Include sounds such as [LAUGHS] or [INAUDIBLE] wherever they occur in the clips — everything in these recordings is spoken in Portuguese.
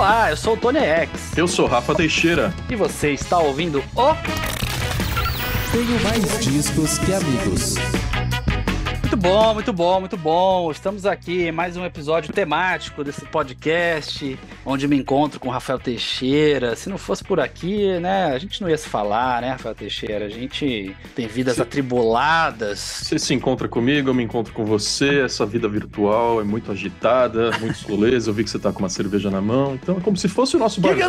Olá, eu sou o Tony X. Eu sou Rafa Teixeira. E você está ouvindo o. Tenho mais discos que amigos. Muito bom, muito bom, muito bom. Estamos aqui em mais um episódio temático desse podcast, onde me encontro com o Rafael Teixeira. Se não fosse por aqui, né, a gente não ia se falar, né, Rafael Teixeira? A gente tem vidas Sim. atribuladas. Você se encontra comigo, eu me encontro com você. Essa vida virtual é muito agitada, muitos rolês. Eu vi que você tá com uma cerveja na mão. Então é como se fosse o nosso barco.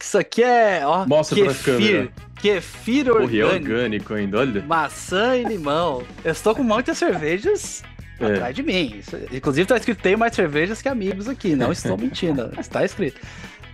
Isso aqui é. Ó, Mostra pra câmera. Kefir orgânico. Porra, orgânico ainda, olha. Maçã e limão. Eu estou com muitas cervejas é. atrás de mim. Inclusive tá escrito tem mais cervejas que amigos aqui. Não estou mentindo. [LAUGHS] Está escrito.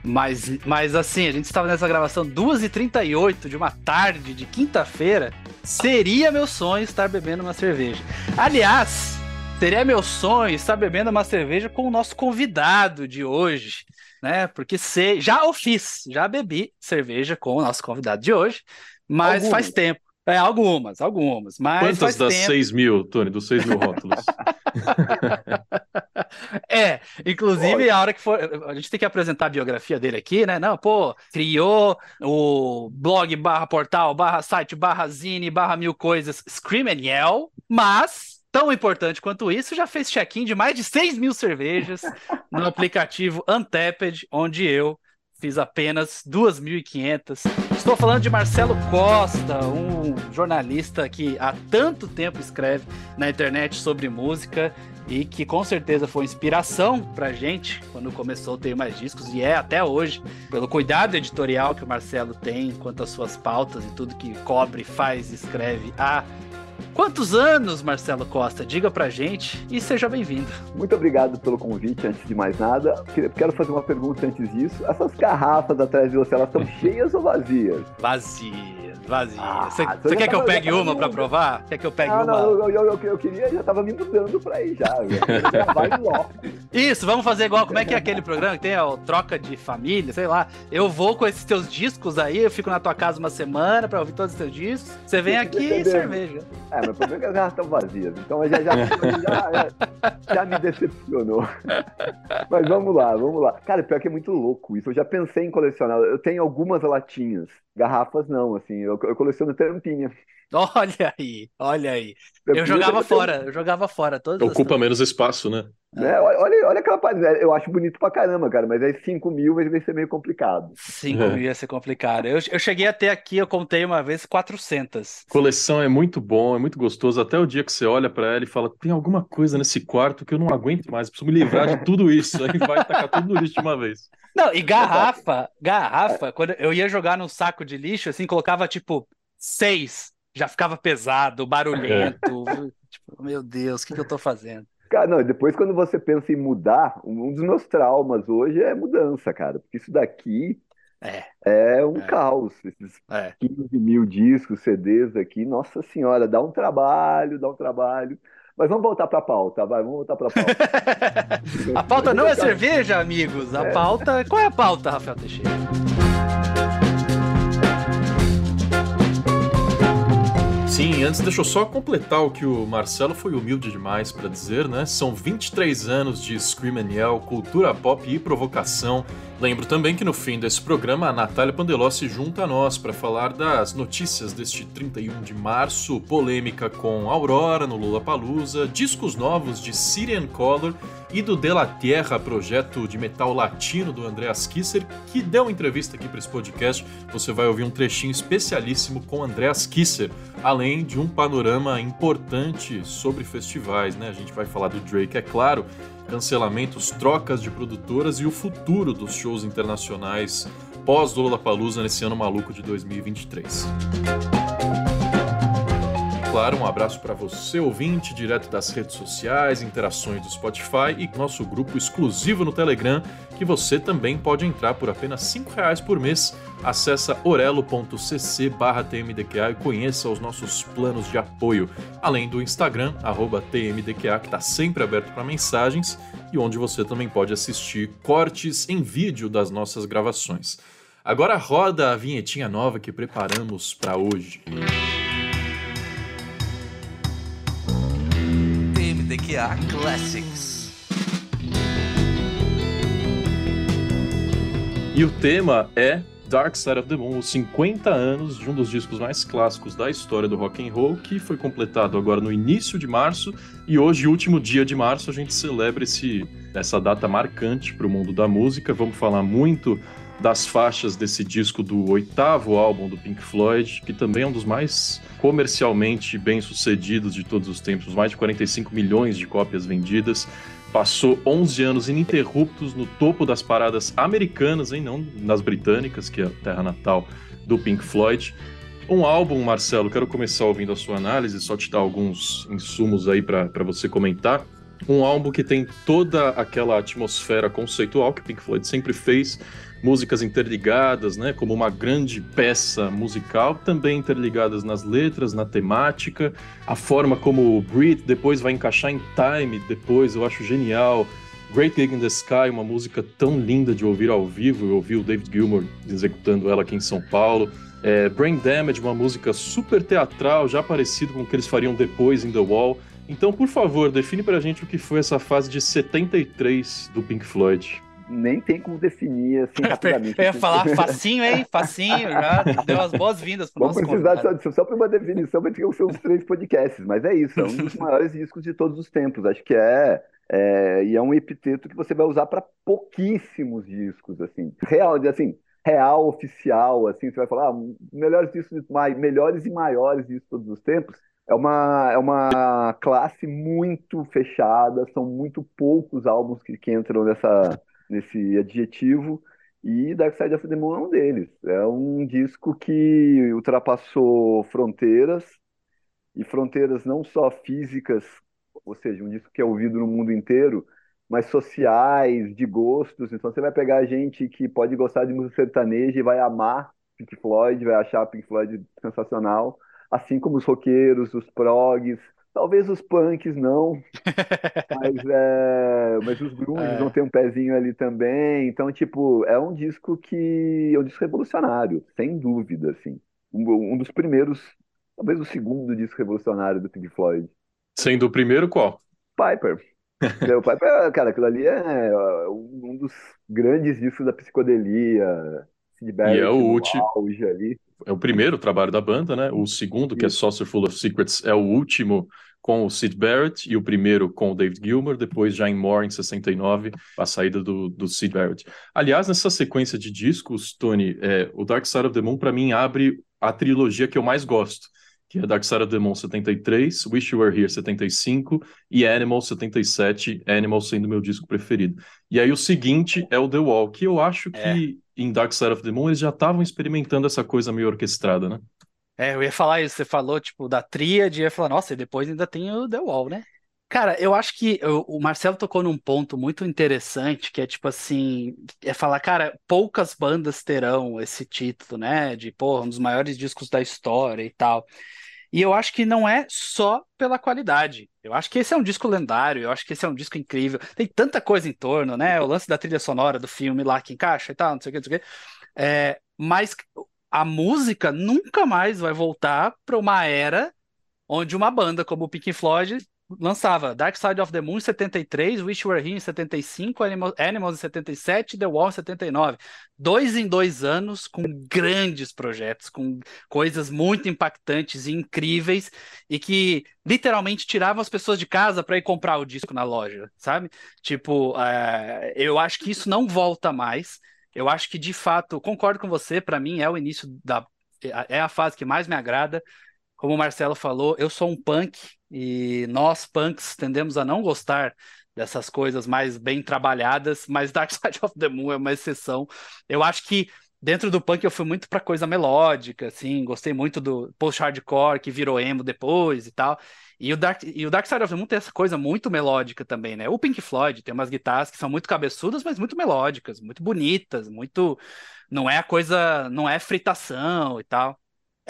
Mas, mas assim, a gente estava nessa gravação 2h38 de uma tarde de quinta-feira. Seria meu sonho estar bebendo uma cerveja. Aliás, seria meu sonho estar bebendo uma cerveja com o nosso convidado de hoje né? Porque se, já o fiz, já bebi cerveja com o nosso convidado de hoje, mas algumas. faz tempo. É, algumas, algumas. Mas Quantas das tempo... 6 mil, Tony, dos 6 mil rótulos? [LAUGHS] é, inclusive, a hora que for. A gente tem que apresentar a biografia dele aqui, né? Não, pô, criou o blog barra portal, barra site, barra zine, barra mil coisas, Scream and Yell, mas tão importante quanto isso, já fez check-in de mais de 6 mil cervejas no aplicativo Untapped, onde eu fiz apenas 2.500. Estou falando de Marcelo Costa, um jornalista que há tanto tempo escreve na internet sobre música e que com certeza foi inspiração pra gente quando começou a ter mais discos e é até hoje, pelo cuidado editorial que o Marcelo tem quanto às suas pautas e tudo que cobre, faz, escreve há Quantos anos, Marcelo Costa? Diga pra gente e seja bem-vindo. Muito obrigado pelo convite, antes de mais nada. Quero fazer uma pergunta antes disso. Essas garrafas atrás de você, elas estão [LAUGHS] cheias ou vazias? Vazias vazia. Ah, você, quer que eu pegue uma pra provar? Quer que eu pegue ah, uma? Não, eu, eu, eu, queria, já tava me mudando pra aí já. Vai logo. Isso, vamos fazer igual. Como é que é aquele programa que tem a troca de família, sei lá. Eu vou com esses teus discos aí, eu fico na tua casa uma semana pra ouvir todos os teus discos. Você vem aqui e cerveja. É, mas o problema é que as garrafas estão vazias. Então já, já, já, já, já me decepcionou. Mas vamos lá, vamos lá. Cara, pior que é muito louco isso. Eu já pensei em colecionar. Eu tenho algumas latinhas. Garrafas não, assim. Eu eu coleciono tampinha. [LAUGHS] Olha aí, olha aí. Eu jogava fora, eu jogava fora. Todas Ocupa menos espaço, né? É, olha, olha aquela parte, né? eu acho bonito pra caramba, cara, mas aí 5 mil vai ser meio complicado. 5 é. mil ia ser complicado. Eu, eu cheguei até aqui, eu contei uma vez 400. Coleção é muito bom, é muito gostoso, até o dia que você olha para ela e fala, tem alguma coisa nesse quarto que eu não aguento mais, preciso me livrar de tudo isso, aí vai tacar tudo no lixo de uma vez. Não, e garrafa, garrafa, quando eu ia jogar num saco de lixo, assim, colocava tipo seis, já ficava pesado, barulhento. tipo, meu Deus, o que, que eu tô fazendo? Cara, não, depois quando você pensa em mudar, um dos meus traumas hoje é mudança, cara. Porque isso daqui é, é um é. caos. Esses é. 15 mil discos, CDs aqui, nossa senhora, dá um trabalho, dá um trabalho. Mas vamos voltar para a pauta, vai, vamos voltar para a pauta. [LAUGHS] a pauta não é cerveja, amigos. A é. pauta. Qual é a pauta, Rafael Teixeira? Sim, antes deixa eu só completar o que o Marcelo foi humilde demais para dizer, né? São 23 anos de Scream and Yell, cultura pop e provocação. Lembro também que no fim desse programa a Natália Pandeló se junta a nós para falar das notícias deste 31 de março, polêmica com Aurora no Lula Palusa, discos novos de Syrian Color e do De La Tierra, projeto de metal latino do Andreas Kisser, que deu entrevista aqui para esse podcast. Você vai ouvir um trechinho especialíssimo com Andreas Kisser, além de um panorama importante sobre festivais, né? A gente vai falar do Drake, é claro, cancelamentos, trocas de produtoras e o futuro dos shows internacionais pós Lollapalooza nesse ano maluco de 2023 claro, um abraço para você, ouvinte, direto das redes sociais, interações do Spotify e nosso grupo exclusivo no Telegram, que você também pode entrar por apenas R$ reais por mês. Acesse orelo.cc tmdqa e conheça os nossos planos de apoio, além do Instagram, tmdqa, que está sempre aberto para mensagens e onde você também pode assistir cortes em vídeo das nossas gravações. Agora roda a vinhetinha nova que preparamos para hoje. Música Classics. E o tema é Dark Side of the Moon, os 50 anos de um dos discos mais clássicos da história do rock and roll, que foi completado agora no início de março e hoje, último dia de março, a gente celebra esse, essa data marcante para o mundo da música. Vamos falar muito das faixas desse disco do oitavo álbum do Pink Floyd, que também é um dos mais comercialmente bem sucedidos de todos os tempos, mais de 45 milhões de cópias vendidas. Passou 11 anos ininterruptos no topo das paradas americanas, hein, não nas britânicas, que é a terra natal do Pink Floyd. Um álbum, Marcelo, quero começar ouvindo a sua análise, só te dar alguns insumos aí para você comentar. Um álbum que tem toda aquela atmosfera conceitual que Pink Floyd sempre fez, músicas interligadas, né, como uma grande peça musical, também interligadas nas letras, na temática, a forma como o Breathe depois vai encaixar em Time, depois eu acho genial. Great Gig in the Sky, uma música tão linda de ouvir ao vivo, eu ouvi o David Gilmour executando ela aqui em São Paulo. É, Brain Damage, uma música super teatral, já parecido com o que eles fariam depois em The Wall. Então, por favor, define pra gente o que foi essa fase de 73 do Pink Floyd nem tem como definir assim [LAUGHS] rapidamente. Eu ia falar [LAUGHS] facinho, hein? Facinho, já deu as boas-vindas para o nosso precisar só, só para uma definição, vai ter que ser uns três podcasts, mas é isso, é um dos maiores discos de todos os tempos. Acho que é, é e é um epiteto que você vai usar para pouquíssimos discos, assim, real, assim, real, oficial, assim, você vai falar, ah, melhores discos, melhores e maiores discos de todos os tempos. É uma, é uma classe muito fechada, são muito poucos álbuns que, que entram nessa, nesse adjetivo, e Dark Side of the Moon é um deles. É um disco que ultrapassou fronteiras, e fronteiras não só físicas, ou seja, um disco que é ouvido no mundo inteiro, mas sociais, de gostos. Então você vai pegar gente que pode gostar de música sertaneja e vai amar Pink Floyd, vai achar Pink Floyd sensacional, assim como os roqueiros, os progs, Talvez os punks não, [LAUGHS] mas, é, mas os grunges é. vão ter um pezinho ali também. Então, tipo, é um disco que é um disco revolucionário, sem dúvida, assim. Um, um dos primeiros, talvez o segundo disco revolucionário do Pink Floyd. Sendo o primeiro qual? Piper. o [LAUGHS] Piper, cara, aquilo ali é um dos grandes discos da psicodelia. Sid Barrett, e é o último. ali é o primeiro trabalho da banda, né? O segundo, que é Saucer Full of Secrets, é o último com o Sid Barrett e o primeiro com o David Gilmour, depois já em More em 69, a saída do, do Sid Barrett. Aliás, nessa sequência de discos, Tony, é, o Dark Side of the Moon para mim abre a trilogia que eu mais gosto, que é Dark Side of the Moon 73, Wish You Were Here 75 e Animal 77, Animal sendo meu disco preferido. E aí o seguinte é o The Wall, que eu acho que é em Dark Side of the Moon, eles já estavam experimentando essa coisa meio orquestrada, né? É, eu ia falar isso, você falou, tipo, da tríade, eu ia falar, nossa, e depois ainda tem o The Wall, né? Cara, eu acho que o Marcelo tocou num ponto muito interessante, que é tipo assim, é falar, cara, poucas bandas terão esse título, né? De, porra, um dos maiores discos da história e tal. E eu acho que não é só pela qualidade. Eu acho que esse é um disco lendário, eu acho que esse é um disco incrível. Tem tanta coisa em torno, né? O lance da trilha sonora do filme lá que encaixa e tal, não sei o que, não sei o que. É, mas a música nunca mais vai voltar para uma era onde uma banda como o Pink Floyd lançava Dark Side of the Moon em 73, Wish Were Here em 75, Animals em 77, The Wall em 79. Dois em dois anos com grandes projetos, com coisas muito impactantes e incríveis e que literalmente tiravam as pessoas de casa para ir comprar o disco na loja, sabe? Tipo, uh, eu acho que isso não volta mais. Eu acho que de fato, concordo com você, para mim é o início da é a fase que mais me agrada. Como o Marcelo falou, eu sou um punk e nós, punks, tendemos a não gostar dessas coisas mais bem trabalhadas, mas [LAUGHS] Dark Side of the Moon é uma exceção. Eu acho que dentro do punk eu fui muito para coisa melódica, assim, gostei muito do post-hardcore que virou emo depois e tal. E o, Dark, e o Dark Side of the Moon tem essa coisa muito melódica também, né? O Pink Floyd tem umas guitarras que são muito cabeçudas, mas muito melódicas, muito bonitas, muito. Não é a coisa. Não é fritação e tal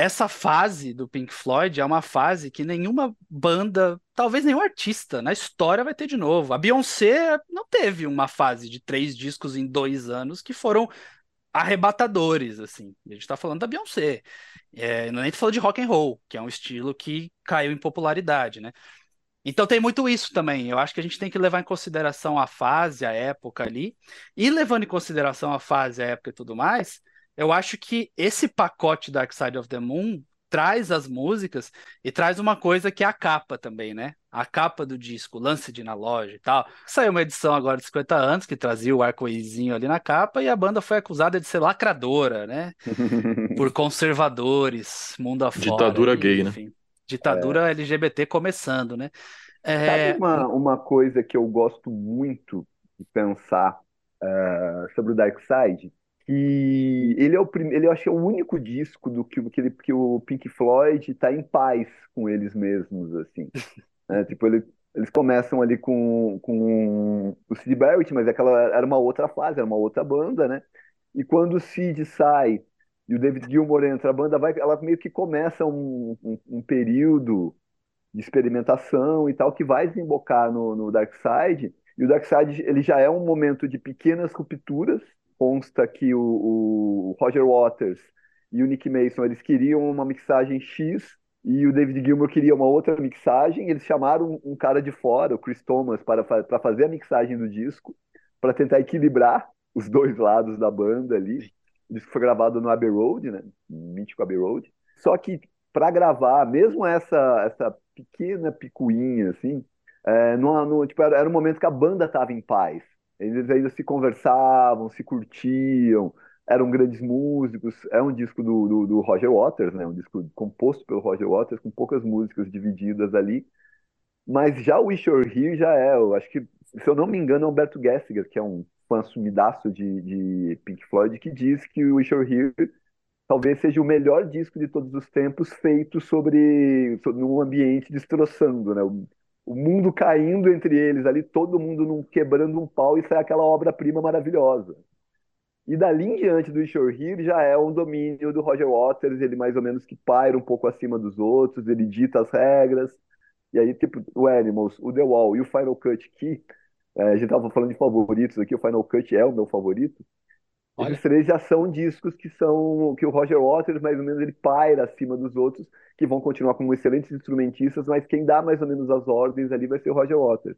essa fase do Pink Floyd é uma fase que nenhuma banda, talvez nenhum artista na história vai ter de novo. A Beyoncé não teve uma fase de três discos em dois anos que foram arrebatadores, assim. A gente está falando da Beyoncé. É, não é nem falando de rock and roll, que é um estilo que caiu em popularidade, né? Então tem muito isso também. Eu acho que a gente tem que levar em consideração a fase, a época ali, e levando em consideração a fase, a época e tudo mais, eu acho que esse pacote Dark Side of the Moon traz as músicas e traz uma coisa que é a capa também, né? A capa do disco, lance de na loja e tal. Saiu uma edição agora de 50 anos que trazia o arco-írisinho ali na capa e a banda foi acusada de ser lacradora, né? [LAUGHS] Por conservadores, mundo afora. Ditadura gay, né? enfim. né? Ditadura é. LGBT começando, né? É... Sabe uma, uma coisa que eu gosto muito de pensar uh, sobre o Dark Side? Que ele é o primeiro, ele eu acho que é o único disco do que, que, ele, que o Pink Floyd está em paz com eles mesmos, assim. [LAUGHS] É, tipo, ele, eles começam ali com, com o Sid Barrett, mas aquela era uma outra fase, era uma outra banda, né? E quando o Sid sai e o David Gilmour entra, a banda vai, ela meio que começa um, um, um período de experimentação e tal que vai desembocar no, no Dark Side. E o Dark Side ele já é um momento de pequenas rupturas consta que o, o, Roger Waters e o Nick Mason eles queriam uma mixagem X e o David Gilmour queria uma outra mixagem. Eles chamaram um cara de fora, o Chris Thomas, para, para fazer a mixagem do disco, para tentar equilibrar os dois lados da banda ali. O disco foi gravado no Abbey Road, né? Mítico Abbey Road. Só que para gravar, mesmo essa essa pequena picuinha assim, é, no, no, tipo, era, era um momento que a banda estava em paz. Eles ainda se conversavam, se curtiam, eram grandes músicos. É um disco do, do, do, Roger Waters, né? Um disco composto pelo Roger Waters, com poucas músicas divididas ali. Mas já o Wish You're Here já é, eu acho que, se eu não me engano, é Humberto Gessinger, que é um fã sumidaço de, de Pink Floyd, que diz que o Wish You're Here talvez seja o melhor disco de todos os tempos feito sobre, sobre num ambiente destroçando, né? O mundo caindo entre eles ali, todo mundo num, quebrando um pau e sai aquela obra-prima maravilhosa. E dali em diante do Shore Here já é um domínio do Roger Waters, ele mais ou menos que paira um pouco acima dos outros, ele dita as regras. E aí, tipo, o Animals, o The Wall e o Final Cut que é, a gente tava falando de favoritos aqui, o Final Cut é o meu favorito. Olha. Esses três já são discos que são que o Roger Waters mais ou menos ele paira acima dos outros, que vão continuar como excelentes instrumentistas, mas quem dá mais ou menos as ordens ali vai ser o Roger Waters.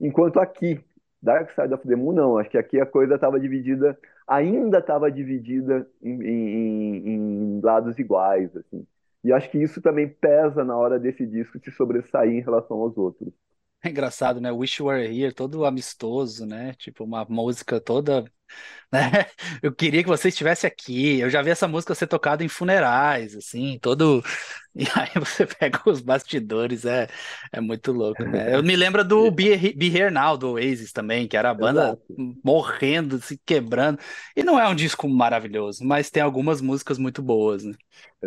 Enquanto aqui, Dark Side of the Moon não, acho que aqui a coisa estava dividida, ainda estava dividida em, em, em, lados iguais, assim. E acho que isso também pesa na hora desse disco se sobressair em relação aos outros. É engraçado, né? Wish You Were Here, todo amistoso, né? Tipo, uma música toda né? [LAUGHS] Eu queria que você estivesse aqui. Eu já vi essa música ser tocada em funerais, assim, todo. [LAUGHS] E aí você pega os bastidores, é, é muito louco, né? Eu me lembro do Be, Be Here Now, do Oasis também, que era a banda Exato. morrendo, se quebrando. E não é um disco maravilhoso, mas tem algumas músicas muito boas, né?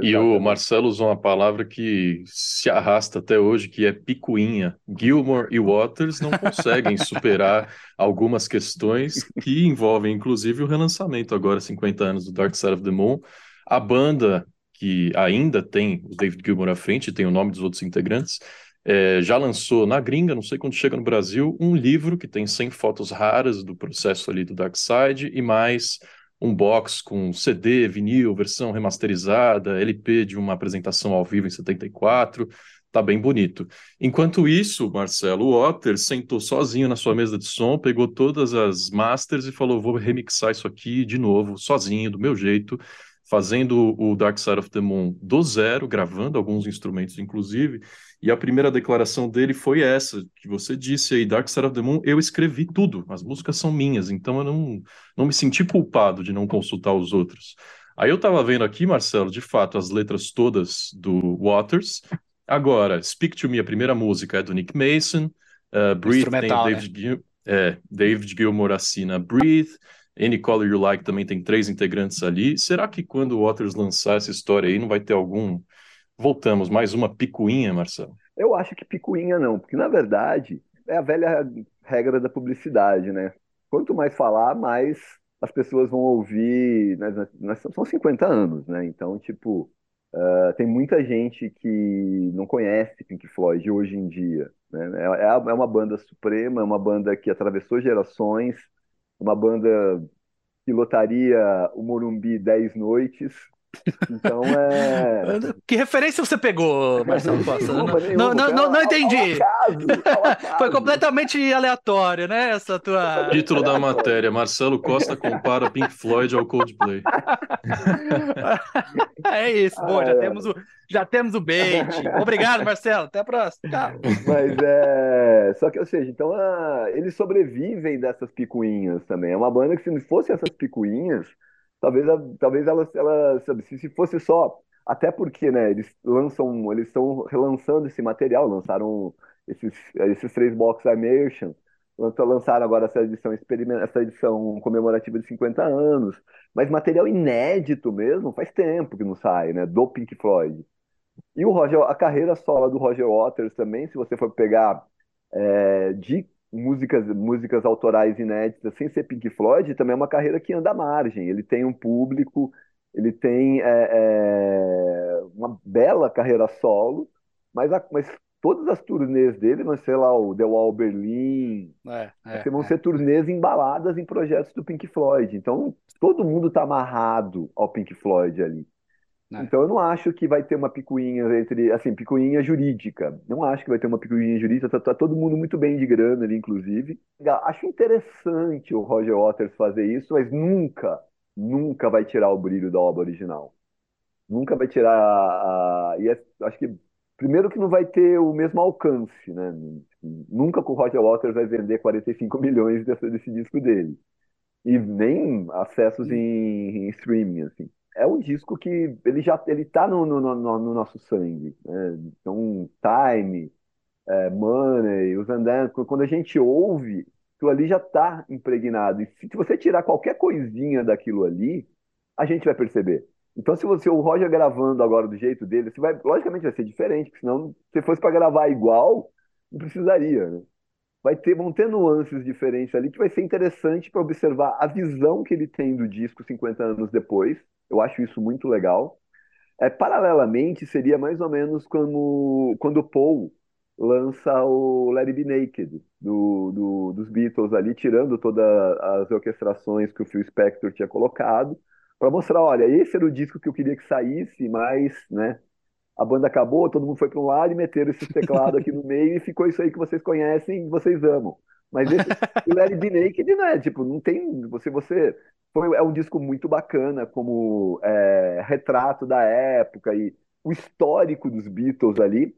E o Marcelo usou uma palavra que se arrasta até hoje, que é picuinha. Gilmore e Waters não conseguem superar [LAUGHS] algumas questões que envolvem, inclusive, o relançamento agora, 50 anos do Dark Side of the Moon. A banda que ainda tem o David Gilmour à frente, tem o nome dos outros integrantes, é, já lançou na gringa, não sei quando chega no Brasil, um livro que tem 100 fotos raras do processo ali do Dark Side e mais um box com CD, vinil, versão remasterizada, LP de uma apresentação ao vivo em 74, tá bem bonito. Enquanto isso, Marcelo Otter sentou sozinho na sua mesa de som, pegou todas as masters e falou: vou remixar isso aqui de novo, sozinho, do meu jeito fazendo o Dark Side of the Moon do zero, gravando alguns instrumentos, inclusive. E a primeira declaração dele foi essa, que você disse aí, Dark Side of the Moon, eu escrevi tudo, as músicas são minhas, então eu não, não me senti culpado de não consultar os outros. Aí eu estava vendo aqui, Marcelo, de fato, as letras todas do Waters. Agora, Speak to Me, a primeira música é do Nick Mason, uh, Breathe tem David, né? Gil é, David Gilmour assina Breathe, Any Color You Like também tem três integrantes ali. Será que quando o Waters lançar essa história aí não vai ter algum. Voltamos, mais uma picuinha, Marcelo? Eu acho que picuinha não, porque na verdade é a velha regra da publicidade, né? Quanto mais falar, mais as pessoas vão ouvir. Nós, nós, são 50 anos, né? Então, tipo, uh, tem muita gente que não conhece Pink Floyd hoje em dia. Né? É, é, é uma banda suprema, é uma banda que atravessou gerações uma banda que lotaria o Morumbi 10 noites, Então é. [LAUGHS] Que referência você pegou, Marcelo Costa? Nenhuma, não, não, não, não, entendi. Ao acaso, ao acaso. Foi completamente aleatório, né? Essa tua. [LAUGHS] Título da matéria: Marcelo Costa compara Pink Floyd ao Coldplay. [LAUGHS] é isso, bom, já, temos o, já temos o bait. Obrigado, Marcelo. Até a próxima. Tchau. Mas é. Só que, ou seja, então a... eles sobrevivem dessas picuinhas também. É uma banda que, se não fosse essas picuinhas talvez, talvez ela, ela se, se fosse só, até porque, né, eles lançam, eles estão relançando esse material, lançaram esses, esses três box immersion, lançaram agora essa edição essa edição comemorativa de 50 anos, mas material inédito mesmo, faz tempo que não sai, né, do Pink Floyd. E o Roger, a carreira solo do Roger Waters também, se você for pegar é, de músicas, músicas autorais inéditas sem ser Pink Floyd, também é uma carreira que anda à margem. Ele tem um público, ele tem é, é, uma bela carreira solo, mas, a, mas todas as turnês dele vão ser lá o The Wall Berlin, é, é, vão ser turnês embaladas em projetos do Pink Floyd. Então todo mundo está amarrado ao Pink Floyd ali. É. Então eu não acho que vai ter uma picuinha entre, assim, picuinha jurídica. Não acho que vai ter uma picuinha jurídica. Tá, tá todo mundo muito bem de grana ali, inclusive. Acho interessante o Roger Waters fazer isso, mas nunca, nunca vai tirar o brilho da obra original. Nunca vai tirar a, a e é, acho que primeiro que não vai ter o mesmo alcance, né? Nunca que o Roger Waters vai vender 45 milhões desse, desse disco dele. E nem acessos em, em streaming, assim é um disco que ele já ele tá no, no, no, no nosso sangue. Né? Então, Time, é, Money, os Andanos, quando a gente ouve, aquilo ali já está impregnado. E se você tirar qualquer coisinha daquilo ali, a gente vai perceber. Então, se você o Roger gravando agora do jeito dele, você vai, logicamente vai ser diferente, porque senão, se fosse para gravar igual, não precisaria, né? Vai ter, vão ter nuances diferentes ali que vai ser interessante para observar a visão que ele tem do disco 50 anos depois eu acho isso muito legal. É, paralelamente, seria mais ou menos como quando o Paul lança o Let It Be Naked do, do, dos Beatles ali, tirando todas as orquestrações que o Phil Spector tinha colocado, para mostrar, olha, esse era o disco que eu queria que saísse, mas, né, a banda acabou, todo mundo foi para um lado e meteram esse teclado aqui no [LAUGHS] meio e ficou isso aí que vocês conhecem e vocês amam. Mas esse, [LAUGHS] o It Be Naked não é, tipo, não tem, você, você foi, é um disco muito bacana como é, retrato da época e o histórico dos Beatles ali,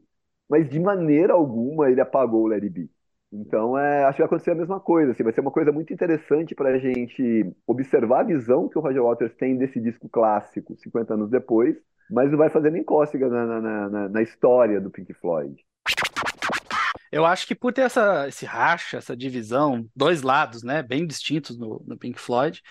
mas de maneira alguma ele apagou o Larry B. Então, é, acho que vai acontecer a mesma coisa. Assim, vai ser uma coisa muito interessante para a gente observar a visão que o Roger Waters tem desse disco clássico, 50 anos depois, mas não vai fazer nem cócega na, na, na, na história do Pink Floyd. Eu acho que por ter essa, esse racha, essa divisão, dois lados, né, bem distintos no, no Pink Floyd,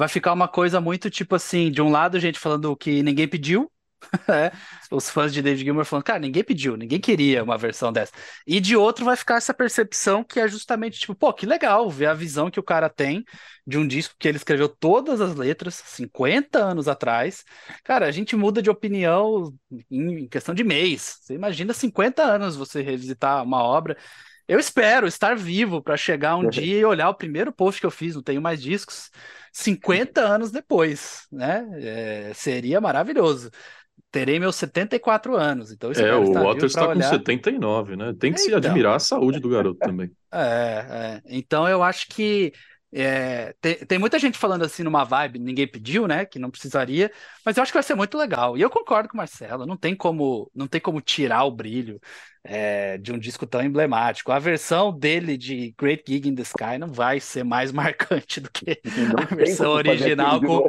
vai ficar uma coisa muito tipo assim, de um lado gente falando que ninguém pediu, [LAUGHS] é, os fãs de David Gilmour falando, cara, ninguém pediu, ninguém queria uma versão dessa. E de outro vai ficar essa percepção que é justamente tipo, pô, que legal ver a visão que o cara tem de um disco que ele escreveu todas as letras 50 anos atrás. Cara, a gente muda de opinião em questão de mês. Você imagina 50 anos você revisitar uma obra. Eu espero estar vivo para chegar um dia e olhar o primeiro post que eu fiz, não tenho mais discos 50 anos depois, né? É, seria maravilhoso. Terei meus 74 anos, então É, o Waters está com 79, né? Tem que é, se então. admirar a saúde do garoto também. [LAUGHS] É, é, então eu acho que é, tem, tem, muita gente falando assim numa vibe, ninguém pediu, né? Que não precisaria, mas eu acho que vai ser muito legal. E eu concordo com o Marcelo, não tem como, não tem como tirar o brilho é, de um disco tão emblemático. A versão dele de Great Gig in the Sky não vai ser mais [LAUGHS] marcante do que não a versão original com,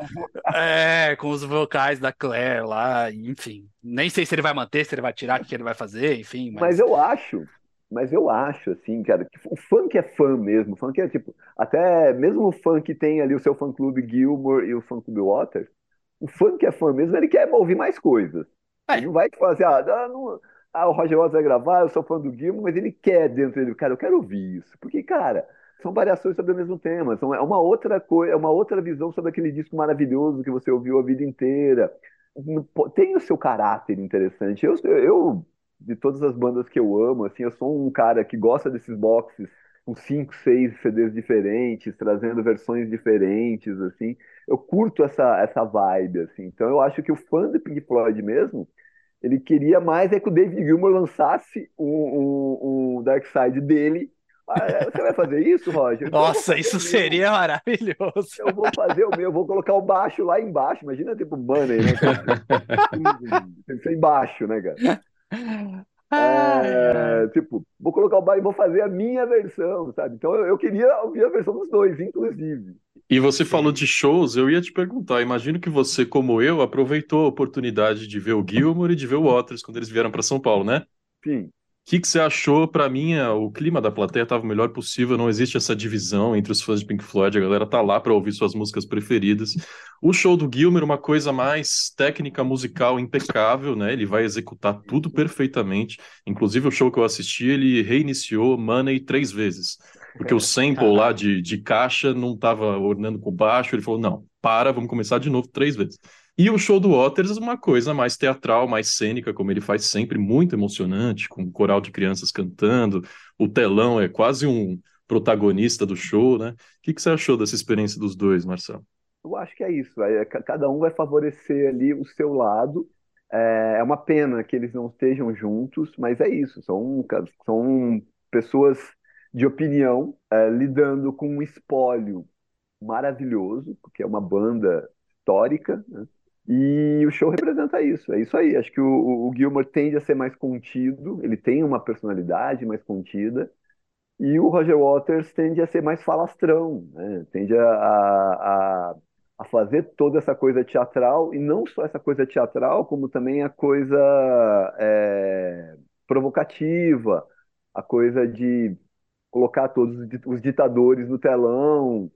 é, com os vocais da Claire lá, enfim. Nem sei se ele vai manter, se ele vai tirar, o que ele vai fazer, enfim. Mas, mas eu acho mas eu acho, assim, cara, que o funk é fã mesmo. O funk é tipo, até mesmo o fã que tem ali o seu fã clube Gilmore e o fã clube Waters, o funk é fã mesmo, ele quer ouvir mais coisas. É. Ele não vai falar assim, ah, não, ah, o Roger Waters vai gravar, eu sou fã do Gilmore, mas ele quer dentro dele, cara, eu quero ouvir isso. Porque, cara, são variações sobre o mesmo tema, são, é uma outra coisa, é uma outra visão sobre aquele disco maravilhoso que você ouviu a vida inteira. Tem o seu caráter interessante. Eu, eu de todas as bandas que eu amo, assim, eu sou um cara que gosta desses boxes com cinco, seis CDs diferentes, trazendo versões diferentes, assim. Eu curto essa, essa vibe, assim. Então eu acho que o fã do Pink Floyd mesmo, ele queria mais é que o David Gilmour lançasse um, um, um Dark Side dele. Ah, é, você vai fazer isso, Roger? Nossa, isso seria maravilhoso. Eu vou fazer o meu, eu vou colocar o baixo lá embaixo. Imagina tipo banner, né, cara? [LAUGHS] Tem que ser embaixo, né, cara? É, tipo, vou colocar o baile e vou fazer a minha versão, sabe? Então eu, eu, queria ouvir a versão dos dois, inclusive. E você falou de shows, eu ia te perguntar. Imagino que você, como eu, aproveitou a oportunidade de ver o Gilmour e de ver o Waters quando eles vieram para São Paulo, né? Sim. O que, que você achou? Para mim, o clima da plateia estava o melhor possível, não existe essa divisão entre os fãs de Pink Floyd, a galera tá lá para ouvir suas músicas preferidas. O show do Gilmer, uma coisa mais técnica musical impecável, né? Ele vai executar tudo perfeitamente. Inclusive, o show que eu assisti, ele reiniciou Money três vezes. Porque o [LAUGHS] sample lá de, de caixa não estava ornando com baixo, ele falou: não, para, vamos começar de novo três vezes. E o show do Waters, uma coisa mais teatral, mais cênica, como ele faz sempre, muito emocionante, com um coral de crianças cantando. O telão é quase um protagonista do show, né? O que, que você achou dessa experiência dos dois, Marcelo? Eu acho que é isso. É, cada um vai favorecer ali o seu lado. É, é uma pena que eles não estejam juntos, mas é isso. São, são pessoas de opinião é, lidando com um espólio maravilhoso, porque é uma banda histórica, né? E o show representa isso, é isso aí. Acho que o, o Gilmore tende a ser mais contido, ele tem uma personalidade mais contida, e o Roger Waters tende a ser mais falastrão, né? tende a, a, a, fazer toda essa coisa teatral, e não só essa coisa teatral, como também a coisa é, provocativa, a coisa de colocar todos os ditadores no telão,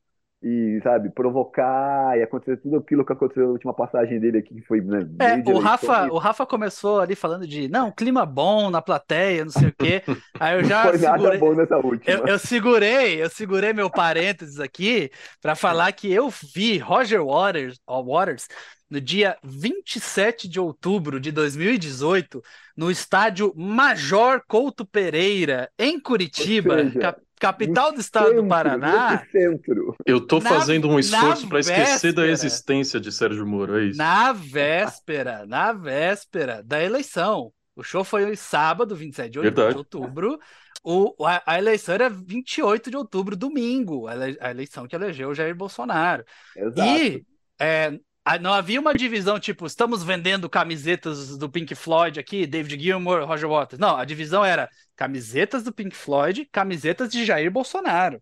e, sabe, provocar e acontecer tudo aquilo que aconteceu na última passagem dele aqui, que foi. Né, é, o Rafa, o Rafa começou ali falando de não, clima bom na plateia, não sei o quê. Aí eu já. [LAUGHS] Foi segurei, nada bom nessa última. Eu, eu, segurei, eu segurei meu parênteses aqui para falar que eu vi Roger Waters, Waters no dia 27 de outubro de 2018, no estádio Major Couto Pereira, em Curitiba, seja, capital do estado centro, do Paraná. Centro. Eu tô na, fazendo um esforço para esquecer da existência de Sérgio Moro, é isso? Na véspera, na véspera da eleição. O show foi sábado, 27 de, de outubro. O, a, a, eleição era 28 de outubro, domingo, a, ele, a eleição que elegeu o Jair Bolsonaro. Exato. E é, não havia uma divisão tipo, estamos vendendo camisetas do Pink Floyd aqui, David Gilmour, Roger Waters. Não, a divisão era camisetas do Pink Floyd, camisetas de Jair Bolsonaro.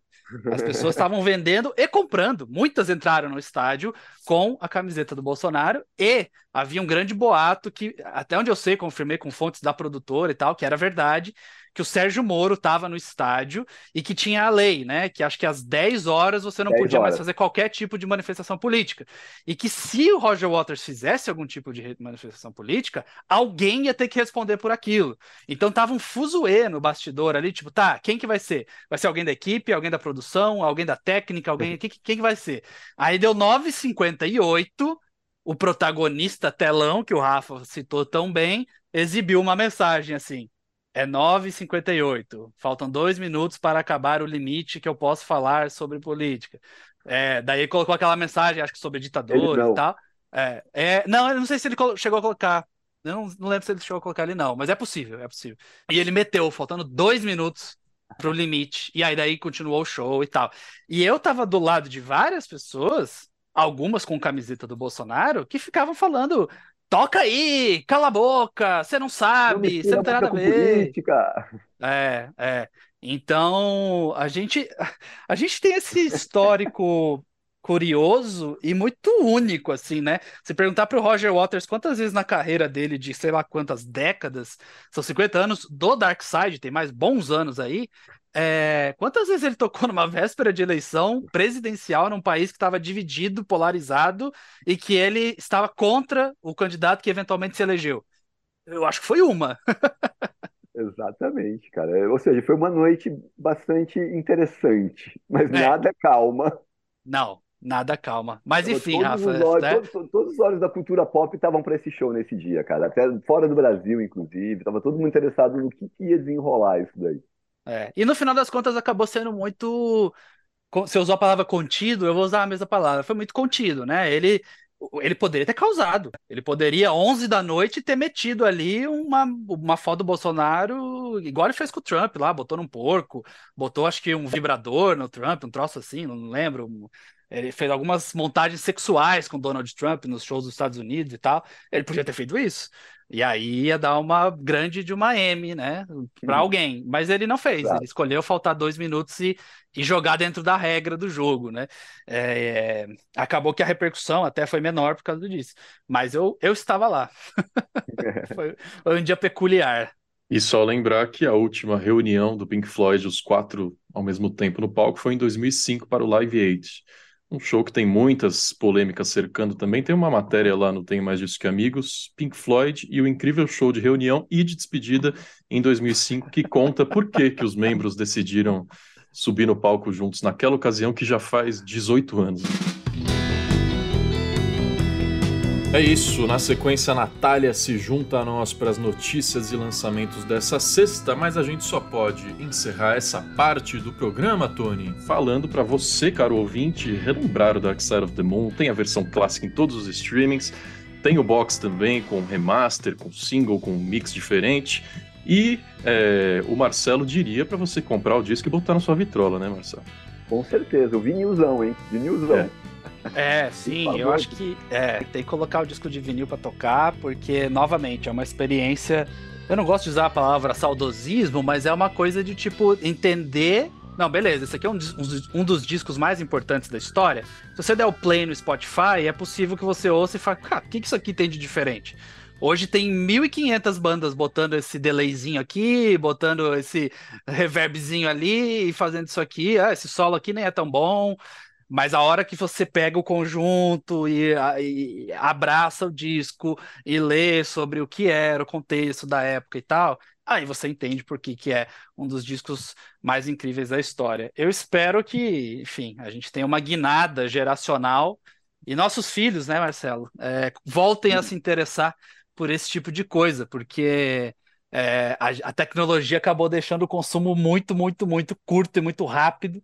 As pessoas estavam vendendo e comprando. Muitas entraram no estádio com a camiseta do Bolsonaro e havia um grande boato que, até onde eu sei, confirmei com fontes da produtora e tal, que era verdade, que o Sérgio Moro estava no estádio e que tinha a lei, né? Que acho que às 10 horas você não podia horas. mais fazer qualquer tipo de manifestação política. E que se o Roger Waters fizesse algum tipo de manifestação política, alguém ia ter que responder por aquilo. Então tava um fuzuê no bastidor ali, tipo, tá, quem que vai ser? Vai ser alguém da equipe, alguém da produção, alguém da técnica, alguém. Quem, quem que vai ser? Aí deu 9h58 o protagonista telão, que o Rafa citou tão bem, exibiu uma mensagem assim: é 9h58. Faltam dois minutos para acabar o limite que eu posso falar sobre política. É, daí ele colocou aquela mensagem, acho que sobre ditador e tal. É, é, não, eu não sei se ele chegou a colocar. Eu não, não lembro se ele chegou a colocar ali, não, mas é possível, é possível. E ele meteu, faltando dois minutos pro limite. E aí daí continuou o show e tal. E eu tava do lado de várias pessoas, algumas com camiseta do Bolsonaro, que ficavam falando toca aí, cala a boca, você não sabe, você não tem nada a ver. Política. É, é. Então, a gente, a gente tem esse histórico curioso e muito único, assim, né? Se perguntar para o Roger Waters quantas vezes na carreira dele, de sei lá quantas décadas, são 50 anos do Dark Side, tem mais bons anos aí, é, quantas vezes ele tocou numa [LAUGHS] véspera de eleição presidencial num país que estava dividido, polarizado e que ele estava contra o candidato que eventualmente se elegeu? Eu acho que foi uma. [LAUGHS] Exatamente, cara. Ou seja, foi uma noite bastante interessante, mas é. nada calma. Não, nada calma. Mas enfim, todos Rafa. Os olhos, né? todos, todos, os olhos da cultura pop estavam para esse show nesse dia, cara. Até fora do Brasil, inclusive. Tava todo mundo interessado no que, que ia desenrolar isso daí. É. E no final das contas acabou sendo muito. Você usou a palavra contido, eu vou usar a mesma palavra. Foi muito contido, né? Ele, ele poderia ter causado. Ele poderia, 11 da noite, ter metido ali uma, uma foto do Bolsonaro, igual ele fez com o Trump lá, botou num porco, botou acho que um vibrador no Trump, um troço assim, não lembro. Ele fez algumas montagens sexuais com Donald Trump nos shows dos Estados Unidos e tal. Ele podia ter feito isso. E aí ia dar uma grande de uma M, né? Para alguém. Mas ele não fez. Claro. Ele escolheu faltar dois minutos e, e jogar dentro da regra do jogo, né? É, acabou que a repercussão até foi menor por causa disso. Mas eu, eu estava lá. [LAUGHS] foi, foi um dia peculiar. E só lembrar que a última reunião do Pink Floyd, os quatro ao mesmo tempo no palco, foi em 2005 para o Live Aid um show que tem muitas polêmicas cercando também. Tem uma matéria lá no Tenho Mais Disso Que Amigos, Pink Floyd e o incrível show de reunião e de despedida em 2005, que conta por que, que os membros decidiram subir no palco juntos naquela ocasião que já faz 18 anos. É isso, na sequência a Natália se junta a nós para as notícias e lançamentos dessa sexta, mas a gente só pode encerrar essa parte do programa, Tony, falando para você, caro ouvinte, relembrar o Dark Side of the Moon, tem a versão clássica em todos os streamings, tem o box também com remaster, com single, com mix diferente, e é, o Marcelo diria para você comprar o disco e botar na sua vitrola, né, Marcelo? Com certeza, o vinilzão, hein? Vinilzão. É. É, sim, eu acho que é, tem que colocar o disco de vinil para tocar, porque, novamente, é uma experiência. Eu não gosto de usar a palavra saudosismo, mas é uma coisa de tipo entender. Não, beleza, esse aqui é um, um dos discos mais importantes da história. Se você der o play no Spotify, é possível que você ouça e fale, cara, o que, que isso aqui tem de diferente? Hoje tem 1.500 bandas botando esse delayzinho aqui, botando esse reverbzinho ali e fazendo isso aqui. Ah, esse solo aqui nem é tão bom. Mas a hora que você pega o conjunto e, e, abraça o disco e lê sobre o que era o contexto da época e tal, aí você entende por que, que é um dos discos mais incríveis da história. Eu espero que, enfim, a gente tenha uma guinada geracional e nossos filhos, né, Marcelo, é, voltem a se interessar por esse tipo de coisa, porque é, a, a tecnologia acabou deixando o consumo muito, muito, muito curto e muito rápido.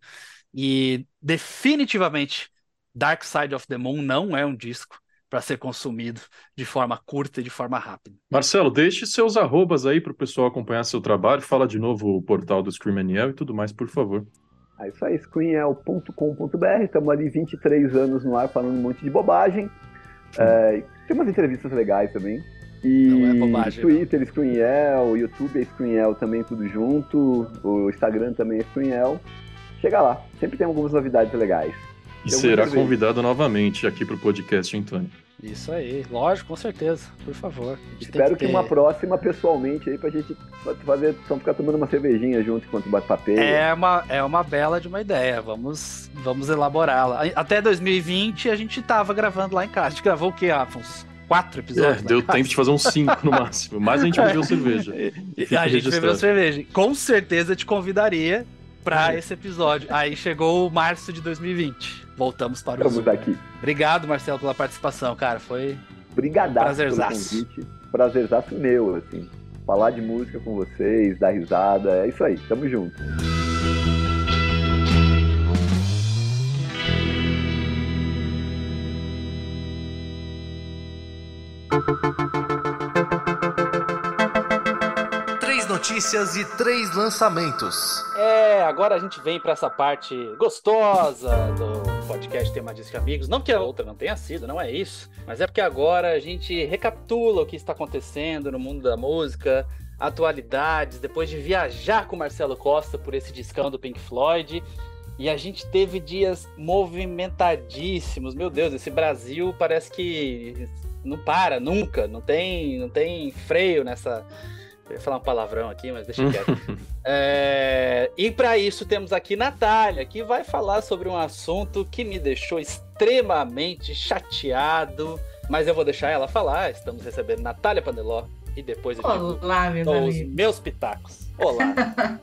E definitivamente Dark Side of the Moon não é um disco para ser consumido de forma curta e de forma rápida. Marcelo, deixe seus arrobas aí para o pessoal acompanhar seu trabalho. Fala de novo o portal do Scream e tudo mais, por favor. É isso aí, screeniel.com.br. Estamos ali 23 anos no ar falando um monte de bobagem. É, tem umas entrevistas legais também. E não é bobagem, Twitter, Screeniel, YouTube é Screeniel também, tudo junto. O Instagram também é Screeniel chega lá. Sempre tem algumas novidades legais. E será convidado novamente aqui para o podcast, Antônio. Isso aí, lógico, com certeza, por favor. Espero que, que, uma próxima pessoalmente aí pra gente fazer, só ficar tomando uma cervejinha junto enquanto bate papel. É uma, é uma bela de uma ideia, vamos, vamos elaborá-la. Até 2020 a gente tava gravando lá em casa. A gente gravou o que, Afonso? Quatro episódios? É, deu tempo de fazer uns cinco no máximo, mas a gente bebeu cerveja. [LAUGHS] a gente bebeu cerveja. Com certeza te convidaria para esse episódio. Aí chegou o março de 2020. Voltamos para o Estamos Zoom. aqui. Obrigado, Marcelo, pela participação, cara. Foi Brigadaço prazerzaço. pelo convite. Prazerzaço meu, assim. Falar de música com vocês, dar risada, é isso aí. Tamo junto. Notícias e três lançamentos. É, agora a gente vem para essa parte gostosa do podcast Tema Disco de Amigos. Não que a outra não tenha sido, não é isso. Mas é porque agora a gente recapitula o que está acontecendo no mundo da música, atualidades, depois de viajar com Marcelo Costa por esse discão do Pink Floyd. E a gente teve dias movimentadíssimos. Meu Deus, esse Brasil parece que não para nunca, não tem, não tem freio nessa eu ia falar um palavrão aqui, mas deixa quieto. é, e para isso temos aqui Natália, que vai falar sobre um assunto que me deixou extremamente chateado. Mas eu vou deixar ela falar. Estamos recebendo Natália Pandeló. E depois eu Olá, meus os meus pitacos. Olá.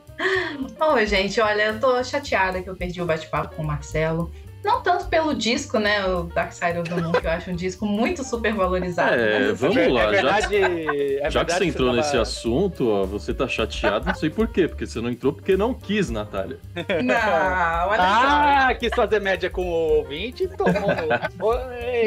[LAUGHS] Oi, gente. Olha, eu tô chateada que eu perdi o bate-papo com o Marcelo. Não tanto pelo disco, né? O Dark Side of the Moon, que eu acho um disco muito super valorizado. É, né? vamos é, lá. É verdade, já, é já que você entrou você nesse tava... assunto, ó, você tá chateado, não sei por quê, porque você não entrou porque não quis, Natália. Não, olha Ah, quis fazer média com o ouvinte e tomou.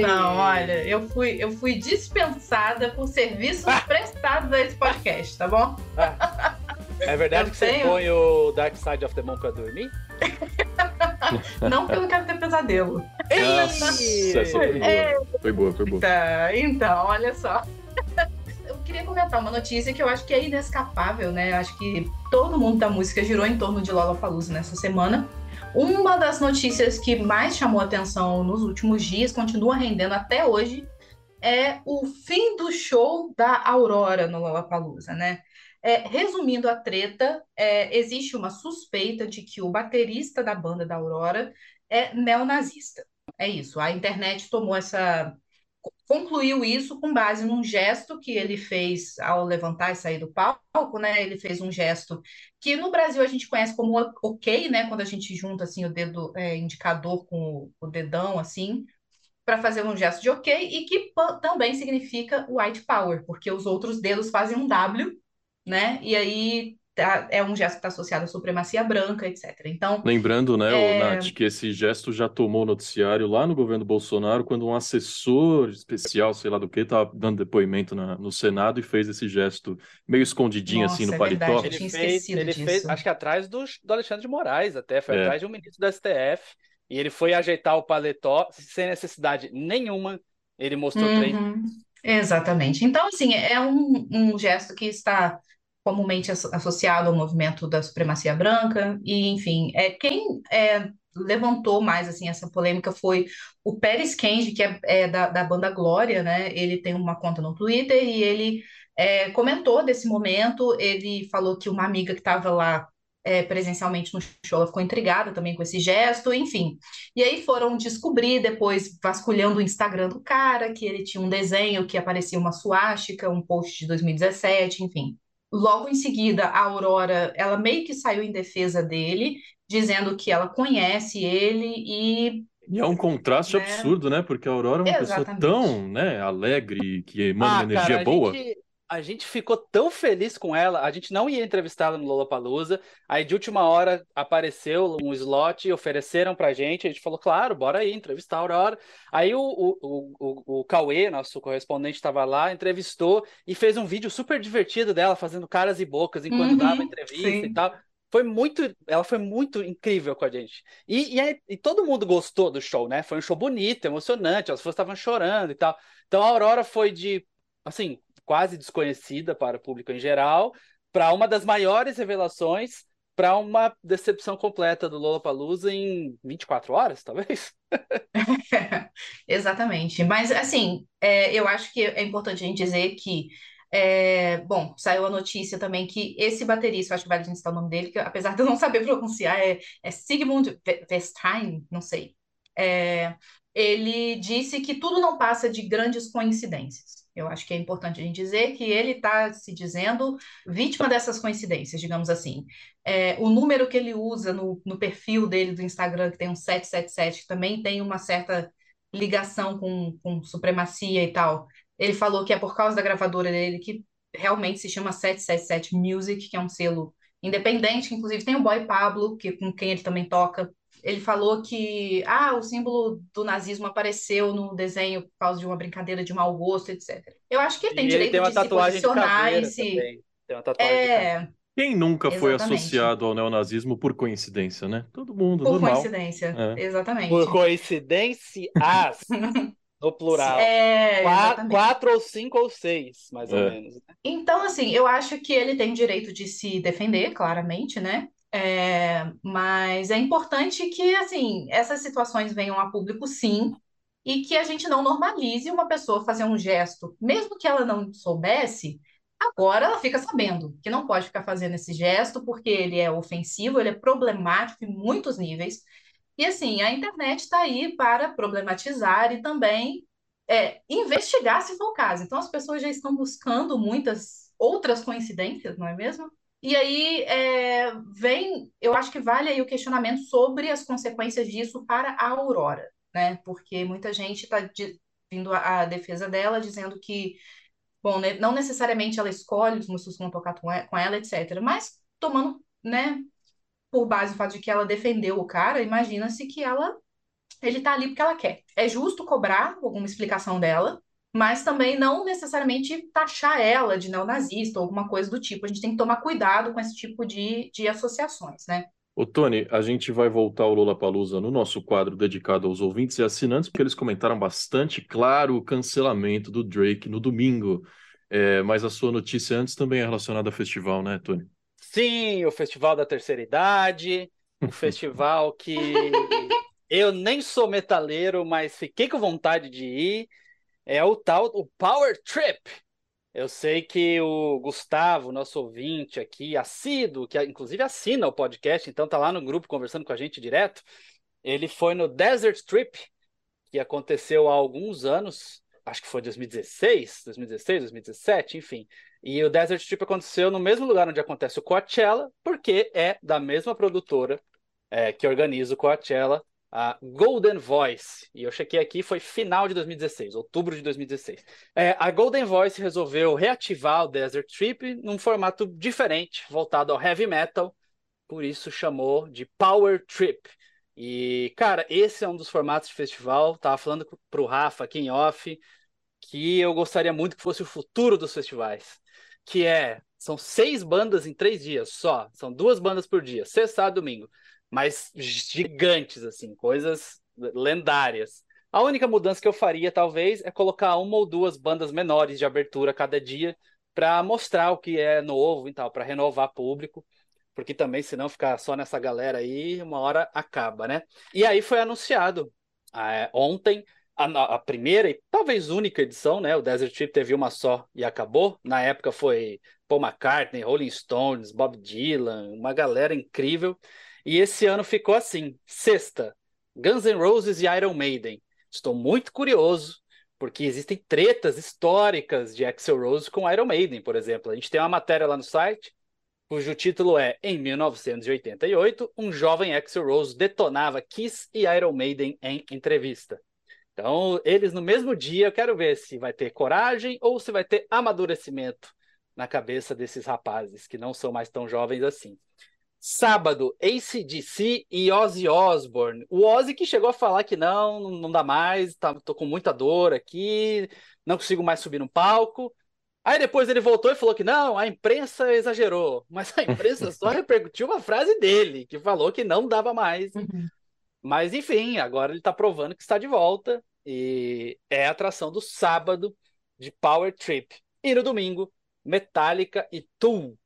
não, olha, eu fui, eu fui dispensada por serviços prestados a esse podcast, tá bom? Ah. É verdade eu que tenho... você põe o Dark Side of the Moon pra dormir? [LAUGHS] não, porque eu não quero ter pesadelo. Nossa, essa foi boa. É... Foi boa, foi boa. Tá, então, olha só. Eu queria comentar uma notícia que eu acho que é inescapável, né? Acho que todo mundo da música girou em torno de Lollapalooza nessa semana. Uma das notícias que mais chamou atenção nos últimos dias, continua rendendo até hoje, é o fim do show da Aurora no Lollapalooza, né? É, resumindo a treta, é, existe uma suspeita de que o baterista da banda da Aurora é neonazista. É isso. A internet tomou essa. concluiu isso com base num gesto que ele fez ao levantar e sair do palco, né? Ele fez um gesto que no Brasil a gente conhece como ok, né? Quando a gente junta assim o dedo é, indicador com o, o dedão, assim, para fazer um gesto de ok, e que também significa white power, porque os outros dedos fazem um W né? E aí tá, é um gesto que está associado à supremacia branca, etc. Então, lembrando, né, é... Nath, que esse gesto já tomou noticiário lá no governo Bolsonaro quando um assessor especial, sei lá do que, estava dando depoimento na, no Senado e fez esse gesto meio escondidinho Nossa, assim no é paletó. Verdade, ele fez, ele disso. fez, acho que atrás do, do Alexandre de Moraes, até foi é. atrás de um ministro da STF. E ele foi ajeitar o paletó sem necessidade nenhuma. Ele mostrou uhum. três. Exatamente. Então, assim, é um, um gesto que está comumente associado ao movimento da supremacia branca, e enfim, é, quem é, levantou mais assim essa polêmica foi o Pérez Kenji, que é, é da, da, banda Glória, né? Ele tem uma conta no Twitter e ele é, comentou desse momento. Ele falou que uma amiga que estava lá é, presencialmente no show, ela ficou intrigada também com esse gesto, enfim. E aí foram descobrir, depois, vasculhando o Instagram do cara, que ele tinha um desenho que aparecia uma suástica, um post de 2017, enfim. Logo em seguida, a Aurora, ela meio que saiu em defesa dele, dizendo que ela conhece ele e e é um contraste né? absurdo, né? Porque a Aurora é uma Exatamente. pessoa tão, né, alegre, que emana ah, uma energia cara, boa. Gente, a gente ficou tão feliz com ela, a gente não ia entrevistá-la no Lollapalooza, aí de última hora apareceu um slot, ofereceram pra gente, a gente falou, claro, bora aí, entrevistar a Aurora. Aí o, o, o, o Cauê, nosso correspondente, estava lá, entrevistou e fez um vídeo super divertido dela, fazendo caras e bocas enquanto uhum, dava entrevista sim. e tal. Foi muito, ela foi muito incrível com a gente. E, e, aí, e todo mundo gostou do show, né? Foi um show bonito, emocionante, as pessoas estavam chorando e tal. Então a Aurora foi de, assim, quase desconhecida para o público em geral, para uma das maiores revelações, para uma decepção completa do Lollapalooza em 24 horas, talvez? [LAUGHS] [LAUGHS] Exatamente. Mas, assim, é, eu acho que é importante a gente dizer que é, bom, saiu a notícia também que esse baterista, acho que vale a gente citar o nome dele, que apesar de eu não saber [LAUGHS] pronunciar, é, é Sigmund Westein, não sei. É, ele disse que tudo não passa de grandes coincidências. Eu acho que é importante a gente dizer que ele está se dizendo vítima dessas coincidências, digamos assim. É, o número que ele usa no, no perfil dele do Instagram, que tem um 777, que também tem uma certa ligação com, com supremacia e tal. Ele falou que é por causa da gravadora dele, que realmente se chama 777 Music, que é um selo independente, que inclusive tem o Boy Pablo, que, com quem ele também toca ele falou que ah, o símbolo do nazismo apareceu no desenho por causa de uma brincadeira de mau gosto, etc. Eu acho que ele tem e direito ele tem de se posicionar e se. Tem uma tatuagem é... Quem nunca Exatamente. foi associado ao neonazismo por coincidência, né? Todo mundo, por normal. Por coincidência, é. exatamente. Por coincidência, [LAUGHS] no plural. É, quatro, quatro, ou cinco ou seis, mais é. ou menos. Né? Então, assim, eu acho que ele tem direito de se defender, claramente, né? É, mas é importante que, assim, essas situações venham a público, sim, e que a gente não normalize uma pessoa fazer um gesto, mesmo que ela não soubesse, agora ela fica sabendo que não pode ficar fazendo esse gesto porque ele é ofensivo, ele é problemático em muitos níveis. E, assim, a internet está aí para problematizar e também é, investigar se for o caso. Então, as pessoas já estão buscando muitas outras coincidências, não é mesmo? E aí é, vem, eu acho que vale aí o questionamento sobre as consequências disso para a Aurora, né? Porque muita gente está vindo à defesa dela, dizendo que, bom, né, não necessariamente ela escolhe os músicos que vão tocar com ela, etc. Mas tomando, né, por base o fato de que ela defendeu o cara, imagina-se que ela ele tá ali porque ela quer. É justo cobrar alguma explicação dela, mas também não necessariamente taxar ela de neonazista ou alguma coisa do tipo. A gente tem que tomar cuidado com esse tipo de, de associações, né? Ô, Tony, a gente vai voltar ao Lula Palusa no nosso quadro dedicado aos ouvintes e assinantes, porque eles comentaram bastante claro o cancelamento do Drake no domingo. É, mas a sua notícia antes também é relacionada ao festival, né, Tony? Sim, o Festival da Terceira Idade, um [LAUGHS] festival que eu nem sou metaleiro, mas fiquei com vontade de ir é o tal o Power Trip. Eu sei que o Gustavo, nosso ouvinte aqui, assíduo, que inclusive assina o podcast, então tá lá no grupo conversando com a gente direto. Ele foi no Desert Trip, que aconteceu há alguns anos, acho que foi 2016, 2016, 2017, enfim. E o Desert Trip aconteceu no mesmo lugar onde acontece o Coachella, porque é da mesma produtora é, que organiza o Coachella, a Golden Voice, e eu chequei aqui, foi final de 2016, outubro de 2016. É, a Golden Voice resolveu reativar o Desert Trip num formato diferente, voltado ao heavy metal, por isso chamou de Power Trip. E, cara, esse é um dos formatos de festival, tava falando pro Rafa aqui em off, que eu gostaria muito que fosse o futuro dos festivais, que é, são seis bandas em três dias só, são duas bandas por dia, sexta, sábado, domingo mas gigantes, assim, coisas lendárias. A única mudança que eu faria, talvez, é colocar uma ou duas bandas menores de abertura cada dia para mostrar o que é novo e tal, para renovar público, porque também, se não ficar só nessa galera aí, uma hora acaba, né? E aí foi anunciado é, ontem a, a, primeira e talvez única edição, né? O Desert Trip teve uma só e acabou. Na época foi Paul McCartney, Rolling Stones, Bob Dylan, uma galera incrível. E esse ano ficou assim: sexta, Guns N' Roses e Iron Maiden. Estou muito curioso, porque existem tretas históricas de Axel Rose com Iron Maiden, por exemplo. A gente tem uma matéria lá no site, cujo título é Em 1988, um jovem Axel Rose detonava Kiss e Iron Maiden em entrevista. Então, eles no mesmo dia, eu quero ver se vai ter coragem ou se vai ter amadurecimento na cabeça desses rapazes, que não são mais tão jovens assim. Sábado, ACDC e Ozzy Osbourne. O Ozzy que chegou a falar que não, não dá mais, tá, tô com muita dor aqui, não consigo mais subir no palco. Aí depois ele voltou e falou que não, a imprensa exagerou. Mas a imprensa [LAUGHS] só repercutiu uma frase dele, que falou que não dava mais. Uhum. Mas enfim, agora ele tá provando que está de volta. E é a atração do sábado de Power Trip. E no domingo, Metallica e Tool.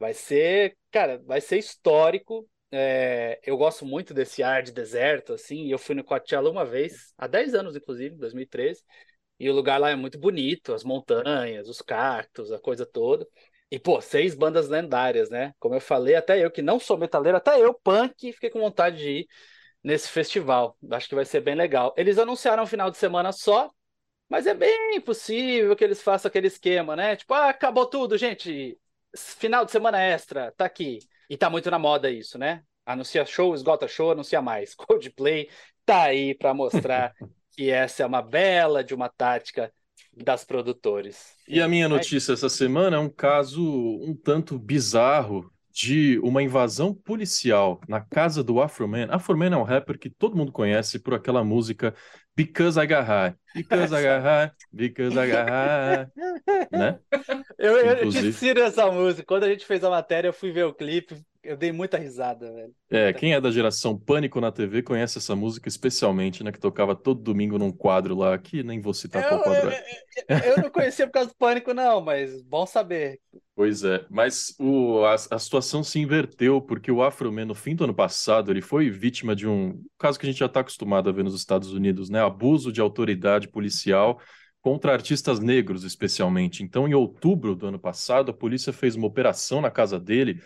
Vai ser, cara, vai ser histórico. É, eu gosto muito desse ar de deserto, assim. Eu fui no Coachella uma vez, há 10 anos, inclusive, 2013. E o lugar lá é muito bonito, as montanhas, os cactos, a coisa toda. E, pô, seis bandas lendárias, né? Como eu falei, até eu que não sou metaleiro, até eu, punk, fiquei com vontade de ir nesse festival. Acho que vai ser bem legal. Eles anunciaram um final de semana só, mas é bem possível que eles façam aquele esquema, né? Tipo, ah, acabou tudo, gente final de semana extra, tá aqui. E tá muito na moda isso, né? Anuncia show, esgota show, anuncia mais. [LAUGHS] Coldplay tá aí para mostrar [LAUGHS] que essa é uma bela de uma tática das produtores. E a minha notícia essa semana é um caso um tanto bizarro de uma invasão policial na casa do Afroman. Afroman é um rapper que todo mundo conhece por aquela música Because I Got High. Because I Got High, Because I Got High. [LAUGHS] né? Eu, eu, eu essa música. Quando a gente fez a matéria, eu fui ver o clipe, eu dei muita risada, velho. É, quem é da geração Pânico na TV conhece essa música especialmente, né? Que tocava todo domingo num quadro lá, que nem vou citar qual quadro é. Eu, eu, não conhecia por causa do Pânico, não, mas bom saber. Pois é, mas o, a, a situação se inverteu, porque o Afro-Man, no fim do ano passado, ele foi vítima de um caso que a gente já está acostumado a ver nos Estados Unidos, né? Abuso de autoridade policial contra artistas negros, especialmente. Então, em outubro do ano passado, a polícia fez uma operação na casa dele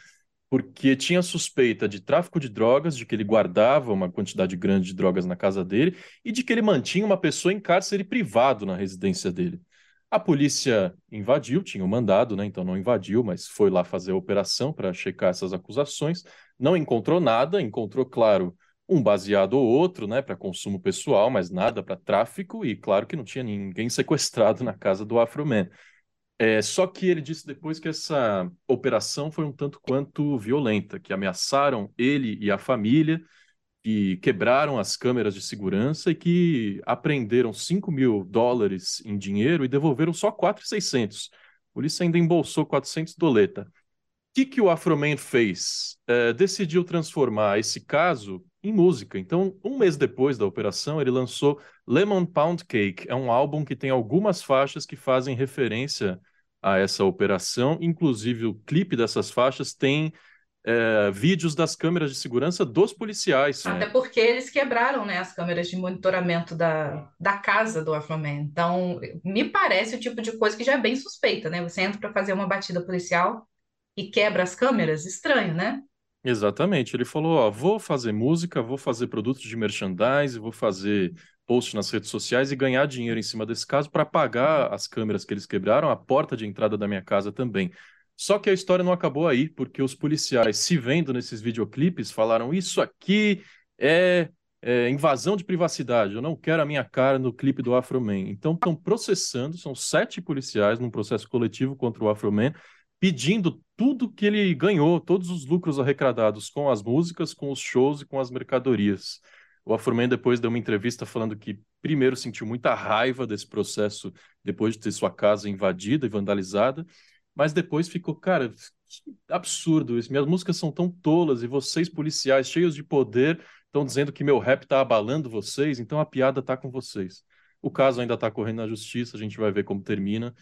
porque tinha suspeita de tráfico de drogas, de que ele guardava uma quantidade grande de drogas na casa dele e de que ele mantinha uma pessoa em cárcere privado na residência dele. A polícia invadiu, tinha o um mandado, né? Então não invadiu, mas foi lá fazer a operação para checar essas acusações. Não encontrou nada, encontrou, claro, um baseado ou outro, né, para consumo pessoal, mas nada para tráfico, e claro que não tinha ninguém sequestrado na casa do Afroman. É, só que ele disse depois que essa operação foi um tanto quanto violenta, que ameaçaram ele e a família, que quebraram as câmeras de segurança e que apreenderam 5 mil dólares em dinheiro e devolveram só 4,600. A polícia ainda embolsou 400 doleta. O que, que o Afroman fez? É, decidiu transformar esse caso em música. Então, um mês depois da operação, ele lançou Lemon Pound Cake. É um álbum que tem algumas faixas que fazem referência a essa operação. Inclusive, o clipe dessas faixas tem é, vídeos das câmeras de segurança dos policiais. Até porque eles quebraram né, as câmeras de monitoramento da, da casa do Afroman. Então, me parece o tipo de coisa que já é bem suspeita, né? Você entra para fazer uma batida policial e quebra as câmeras, estranho, né? Exatamente. Ele falou: ó, vou fazer música, vou fazer produtos de merchandise, vou fazer post nas redes sociais e ganhar dinheiro em cima desse caso para pagar as câmeras que eles quebraram, a porta de entrada da minha casa também. Só que a história não acabou aí, porque os policiais, se vendo nesses videoclipes, falaram: Isso aqui é, é invasão de privacidade, eu não quero a minha cara no clipe do Afroman. Então estão processando, são sete policiais num processo coletivo contra o Afroman, pedindo tudo que ele ganhou, todos os lucros arrecadados com as músicas, com os shows e com as mercadorias. O Afroman depois deu uma entrevista falando que primeiro sentiu muita raiva desse processo depois de ter sua casa invadida e vandalizada, mas depois ficou, cara, absurdo isso. Minhas músicas são tão tolas e vocês, policiais, cheios de poder, estão dizendo que meu rap está abalando vocês, então a piada está com vocês. O caso ainda está correndo na justiça, a gente vai ver como termina.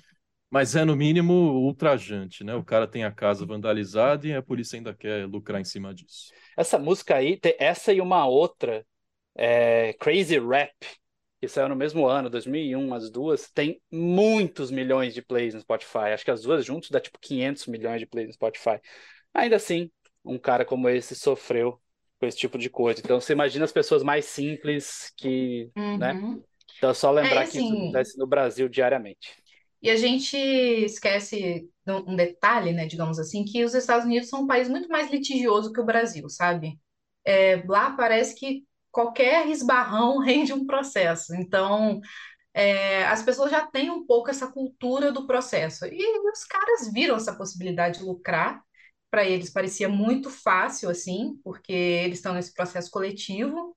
Mas é, no mínimo, ultrajante, né? O cara tem a casa vandalizada e a polícia ainda quer lucrar em cima disso. Essa música aí, essa e uma outra, é Crazy Rap, que saiu no mesmo ano, 2001, as duas, tem muitos milhões de plays no Spotify. Acho que as duas juntas dá tipo 500 milhões de plays no Spotify. Ainda assim, um cara como esse sofreu com esse tipo de coisa. Então você imagina as pessoas mais simples que, né? uhum. né? Então é só lembrar é, assim, que isso assim, acontece no Brasil diariamente. E a gente esquece um detalhe, né, digamos assim, que os Estados Unidos são um país muito mais litigioso que o Brasil, sabe? É, lá parece que qualquer esbarrão [LAUGHS] rende um processo. Então, é, as pessoas já têm um pouco essa cultura do processo. E os caras viram essa possibilidade de lucrar. Para eles parecia muito fácil, assim, porque eles estão nesse processo coletivo.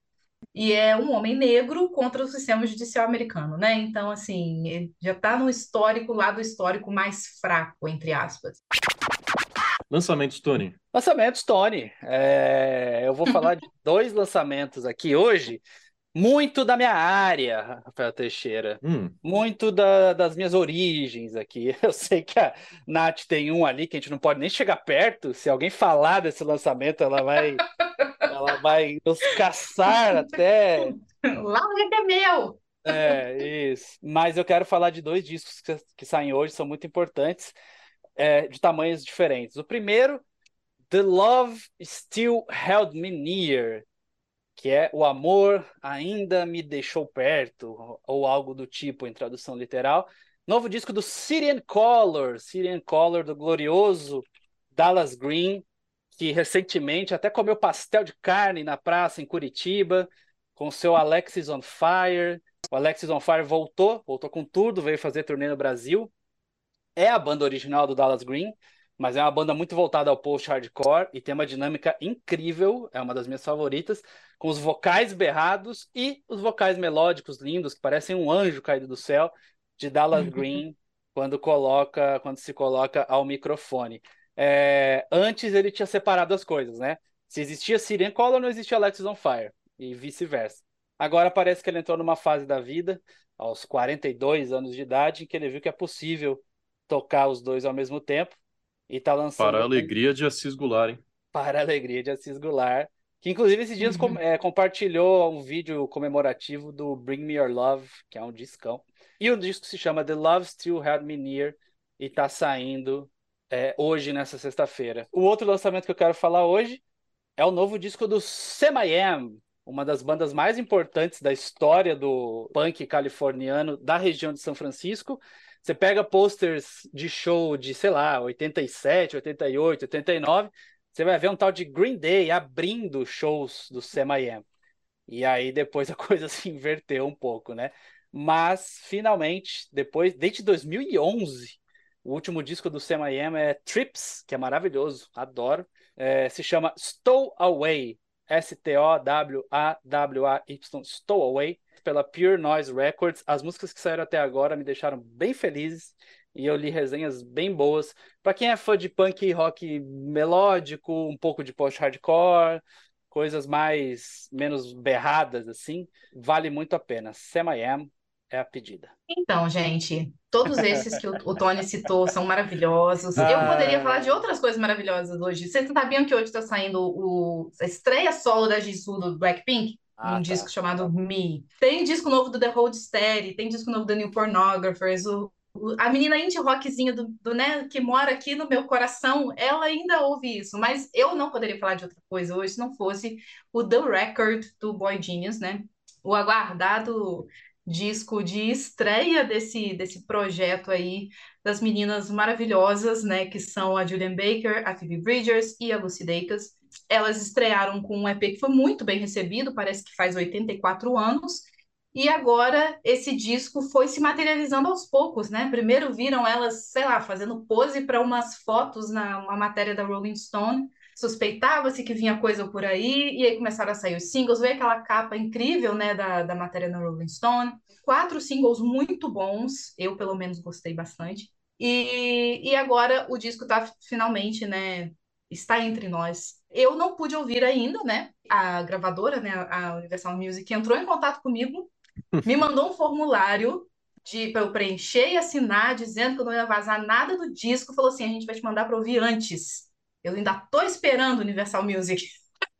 E é um homem negro contra o sistema judicial americano, né? Então, assim, já está no histórico, lá do histórico mais fraco, entre aspas. Lançamentos, Tony. Lançamentos, Tony. É, eu vou falar de [LAUGHS] dois lançamentos aqui hoje, muito da minha área, Rafael Teixeira. Hum. Muito da, das minhas origens aqui. [LAUGHS] Eu sei que a Nath tem um ali que a gente não pode nem chegar perto. Se alguém falar desse lançamento, ela vai, ela vai nos caçar até. Lá o é meu! É, isso. Mas eu quero falar de dois discos que, que saem hoje, são muito importantes é, de tamanhos diferentes. O primeiro, The Love Still Held Me Near, que é O Amor Ainda Me Deixou Perto, ou algo do tipo em tradução literal. Novo disco do Syrian Color, Syrian Color do glorioso Dallas Green, que recentemente até comeu pastel de carne na praça em Curitiba, com seu Alexis on Fire. O Alexis on Fire voltou, voltou com tudo, veio fazer turnê no Brasil é a banda original do Dallas Green, mas é uma banda muito voltada ao post-hardcore e tem uma dinâmica incrível, é uma das minhas favoritas, com os vocais berrados e os vocais melódicos lindos, que parecem um anjo caído do céu, de Dallas. [LAUGHS] Green, quando coloca, quando se coloca ao microfone. É, antes ele tinha separado as coisas, né? Se existia Syrian Color, não existia Alexis on Fire, e vice-versa. Agora parece que ele entrou numa fase da vida, aos 42 anos de idade, em que ele viu que é possível tocar os dois ao mesmo tempo. E tá lançando. Para a alegria de Assis Goulart, hein? Para a alegria de Assis Goulart. Que inclusive esses dias uhum. com, é, compartilhou um vídeo comemorativo do Bring Me Your Love, que é um discão. E o disco se chama The Love Still Had Me Near e tá saindo é, hoje, nessa sexta-feira. O outro lançamento que eu quero falar hoje é o novo disco do Sam I Am, uma das bandas mais importantes da história do punk californiano da região de São Francisco Você pega posters de show de, sei lá, 87, 88, 89, você vai ver um tal de Green Day abrindo shows do Sam.I.Am. E aí depois [LAUGHS] a coisa se inverteu um pouco, né? Mas finalmente, depois, desde 2011, o último disco do Sam.I.Am é Trips, que é maravilhoso, adoro. É, se chama Stow Away, S-T-O-W-A-W-A-Y, Stow Away pela Pure Noise Records. As músicas que saíram até agora me deixaram bem felizes e eu li resenhas bem boas. Para quem é fã de punk rock melódico, um pouco de post-hardcore, coisas mais menos berradas assim, vale muito a pena. Sam I Am é a pedida. Então, gente, todos esses que o, o Tony citou são maravilhosos. Ah. Eu poderia falar de outras coisas maravilhosas hoje. Vocês sabiam que hoje está saindo o, a estreia solo da Jisoo do Blackpink? Ah, um tá. disco chamado Me. Tem disco novo do The Hold Steady, tem disco novo do New Pornographers, o, a menina indie rockzinha do, do, né, que mora aqui no meu coração, ela ainda ouve isso, mas eu não poderia falar de outra coisa hoje se não fosse o The Record do Boy Genius, né? O aguardado disco de estreia desse, desse projeto aí das meninas maravilhosas, né, que são a Julian Baker, a Phoebe Bridgers e a Lucy Dacus elas estrearam com um EP que foi muito bem recebido, parece que faz 84 anos, e agora esse disco foi se materializando aos poucos, né? Primeiro viram elas, sei lá, fazendo pose para umas fotos na uma matéria da Rolling Stone. Suspeitava-se que vinha coisa por aí, e aí começaram a sair os singles. Veio aquela capa incrível, né, da, da matéria na Rolling Stone. Quatro singles muito bons, eu pelo menos gostei bastante. E, e agora o disco está finalmente, né, está entre nós. Eu não pude ouvir ainda, né? A gravadora, né, a Universal Music, entrou em contato comigo, me [LAUGHS] mandou um formulário para eu preencher e assinar, dizendo que eu não ia vazar nada do disco. Falou assim: a gente vai te mandar para ouvir antes. Eu ainda tô esperando Universal Music.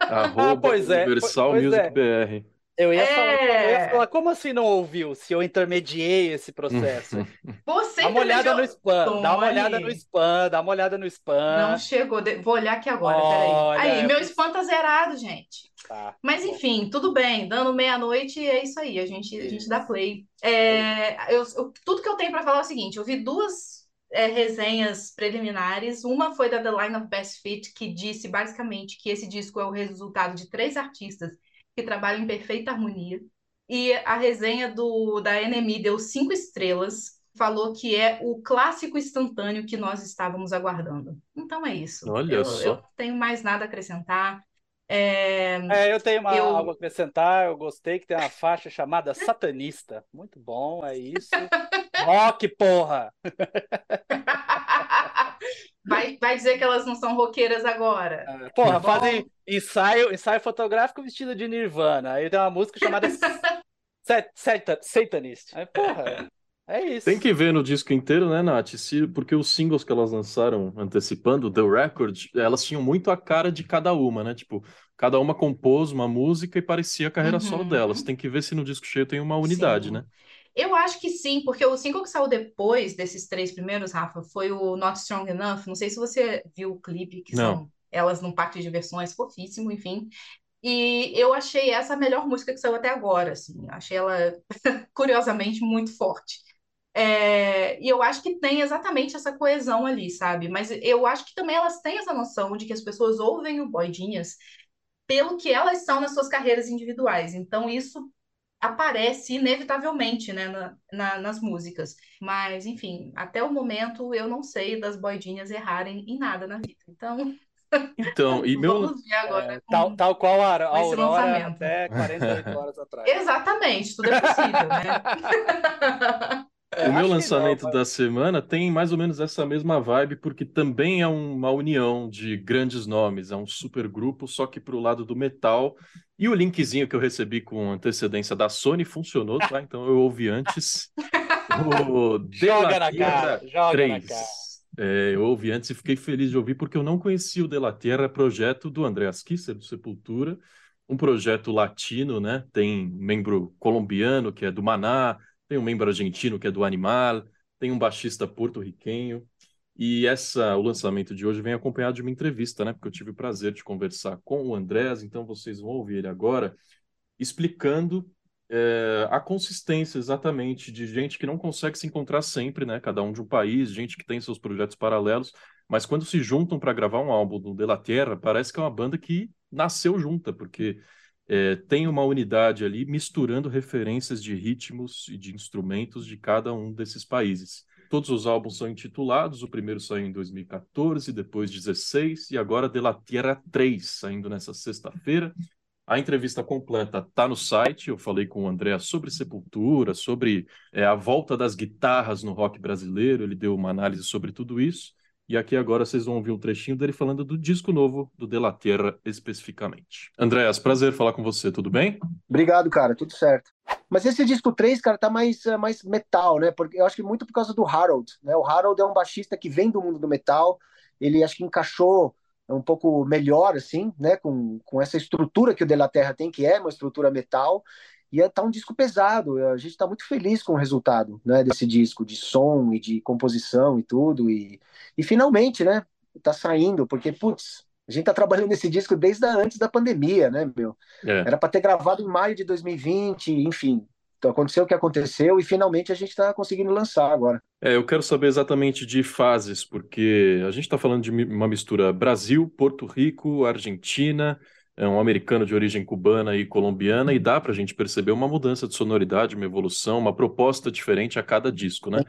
Arroba pois é, Universal pois Music é. BR. Eu ia, é... falar, eu ia, falar, como assim não ouviu? Se eu intermediei esse processo. [LAUGHS] Você dá uma olhada no spam, dá uma olhada no spam, dá uma olhada no spam. Não chegou, vou olhar aqui agora, Olha, peraí. Aí, meu spam tá zerado, gente. Tá, Mas enfim, tudo bem, dando meia-noite é isso aí, a gente, a gente dá play. É, eu, eu, tudo que eu tenho para falar é o seguinte: eu vi duas é, resenhas preliminares. Uma foi da The Line of Best Fit, que disse basicamente que esse disco é o resultado de três artistas que trabalha em perfeita harmonia. E a resenha do da NME deu cinco estrelas, falou que é o clássico instantâneo que nós estávamos aguardando. Então é isso. Olha eu, só. Eu tenho mais nada a acrescentar. É, é eu tenho uma, eu... algo a acrescentar. Eu gostei que tem uma faixa chamada Satanista. Muito bom, é isso. [LAUGHS] Rock, porra! [LAUGHS] Vai, vai dizer que elas não são roqueiras agora. É, porra, fazem ensaio, ensaio fotográfico vestido de Nirvana. Aí tem uma música chamada [LAUGHS] Satanist. Aí, porra, é isso. Tem que ver no disco inteiro, né, Nath? Se, porque os singles que elas lançaram antecipando, The Record, elas tinham muito a cara de cada uma, né? Tipo, cada uma compôs uma música e parecia a carreira uhum. solo delas. Tem que ver se no disco cheio tem uma unidade, Sim. né? Eu acho que sim, porque o single que saiu depois desses três primeiros, Rafa, foi o Not Strong Enough. Não sei se você viu o clipe, que Não. são elas num parque de diversões, fofíssimo, enfim. E eu achei essa a melhor música que saiu até agora, assim. Achei ela, [LAUGHS] curiosamente, muito forte. É, e eu acho que tem exatamente essa coesão ali, sabe? Mas eu acho que também elas têm essa noção de que as pessoas ouvem o Boy Genius pelo que elas são nas suas carreiras individuais. Então, isso aparece inevitavelmente né, na, na, nas músicas. Mas, enfim, até o momento eu não sei das boidinhas errarem em nada na vida. Então. Então, [LAUGHS] e meu. Vamos ver agora. É, tal, tal qual a, a Aurora até 48 horas atrás. [LAUGHS] Exatamente, tudo é possível, né? [LAUGHS] É, o meu lançamento não, da semana tem mais ou menos essa mesma vibe, porque também é uma união de grandes nomes, é um super grupo, só que pro lado do metal. E o linkzinho que eu recebi com antecedência da Sony funcionou, tá? Então eu ouvi antes. [LAUGHS] o joga na cara, joga 3. na cara. É, eu ouvi antes e fiquei feliz de ouvir porque eu não conhecia o De La Terra, projeto do Andreas Kisser, do Sepultura, um projeto latino, né? Tem membro colombiano, que é do Maná, tem um membro argentino que é do Animal, tem um baixista porto-riquenho. E essa, o lançamento de hoje vem acompanhado de uma entrevista, né? Porque eu tive o prazer de conversar com o Andrés, então vocês vão ouvir ele agora explicando é, a consistência exatamente de gente que não consegue se encontrar sempre, né? Cada um de um país, gente que tem seus projetos paralelos, mas quando se juntam para gravar um álbum do De La Terra, parece que é uma banda que nasceu junta, porque é, tem uma unidade ali misturando referências de ritmos e de instrumentos de cada um desses países. Todos os álbuns são intitulados, o primeiro saiu em 2014, depois 16 e agora De La Tierra 3, saindo nessa sexta-feira. A entrevista completa está no site. Eu falei com o André sobre Sepultura, sobre é, a volta das guitarras no rock brasileiro. Ele deu uma análise sobre tudo isso. E aqui agora vocês vão ouvir um trechinho dele falando do disco novo do De La Terra especificamente. Andréas, prazer falar com você, tudo bem? Obrigado, cara, tudo certo. Mas esse disco 3, cara, tá mais, é, mais metal, né? Porque eu acho que muito por causa do Harold, né? O Harold é um baixista que vem do mundo do metal, ele acho que encaixou um pouco melhor, assim, né? Com, com essa estrutura que o De La Terra tem, que é uma estrutura metal, e é, tá um disco pesado. A gente está muito feliz com o resultado né, desse disco, de som e de composição e tudo. E, e finalmente, né? Tá saindo, porque, putz, a gente tá trabalhando nesse disco desde antes da pandemia, né, meu? É. Era para ter gravado em maio de 2020, enfim. Então aconteceu o que aconteceu e finalmente a gente está conseguindo lançar agora. É, eu quero saber exatamente de fases, porque a gente está falando de uma mistura Brasil, Porto Rico, Argentina, é um americano de origem cubana e colombiana, e dá para a gente perceber uma mudança de sonoridade, uma evolução, uma proposta diferente a cada disco, né?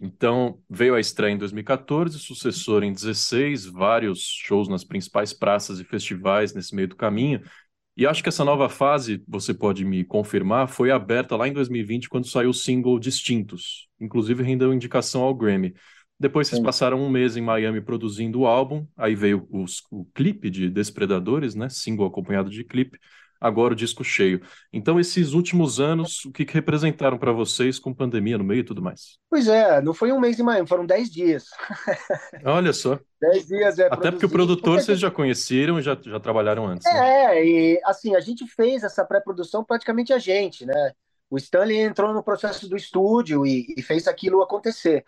Então, veio a estreia em 2014, sucessor em 16, vários shows nas principais praças e festivais nesse meio do caminho. E acho que essa nova fase, você pode me confirmar, foi aberta lá em 2020, quando saiu o single Distintos. Inclusive rendeu indicação ao Grammy. Depois vocês Sim. passaram um mês em Miami produzindo o álbum, aí veio os, o clipe de Despredadores, né? Single acompanhado de clipe, agora o disco cheio. Então, esses últimos anos, o que, que representaram para vocês com pandemia no meio e tudo mais? Pois é, não foi um mês em Miami, foram dez dias. Olha só. [LAUGHS] Dez dias é Até porque o produtor vocês já conheceram e já, já trabalharam antes. Né? É, né? e assim, a gente fez essa pré-produção praticamente a gente, né? O Stanley entrou no processo do estúdio e, e fez aquilo acontecer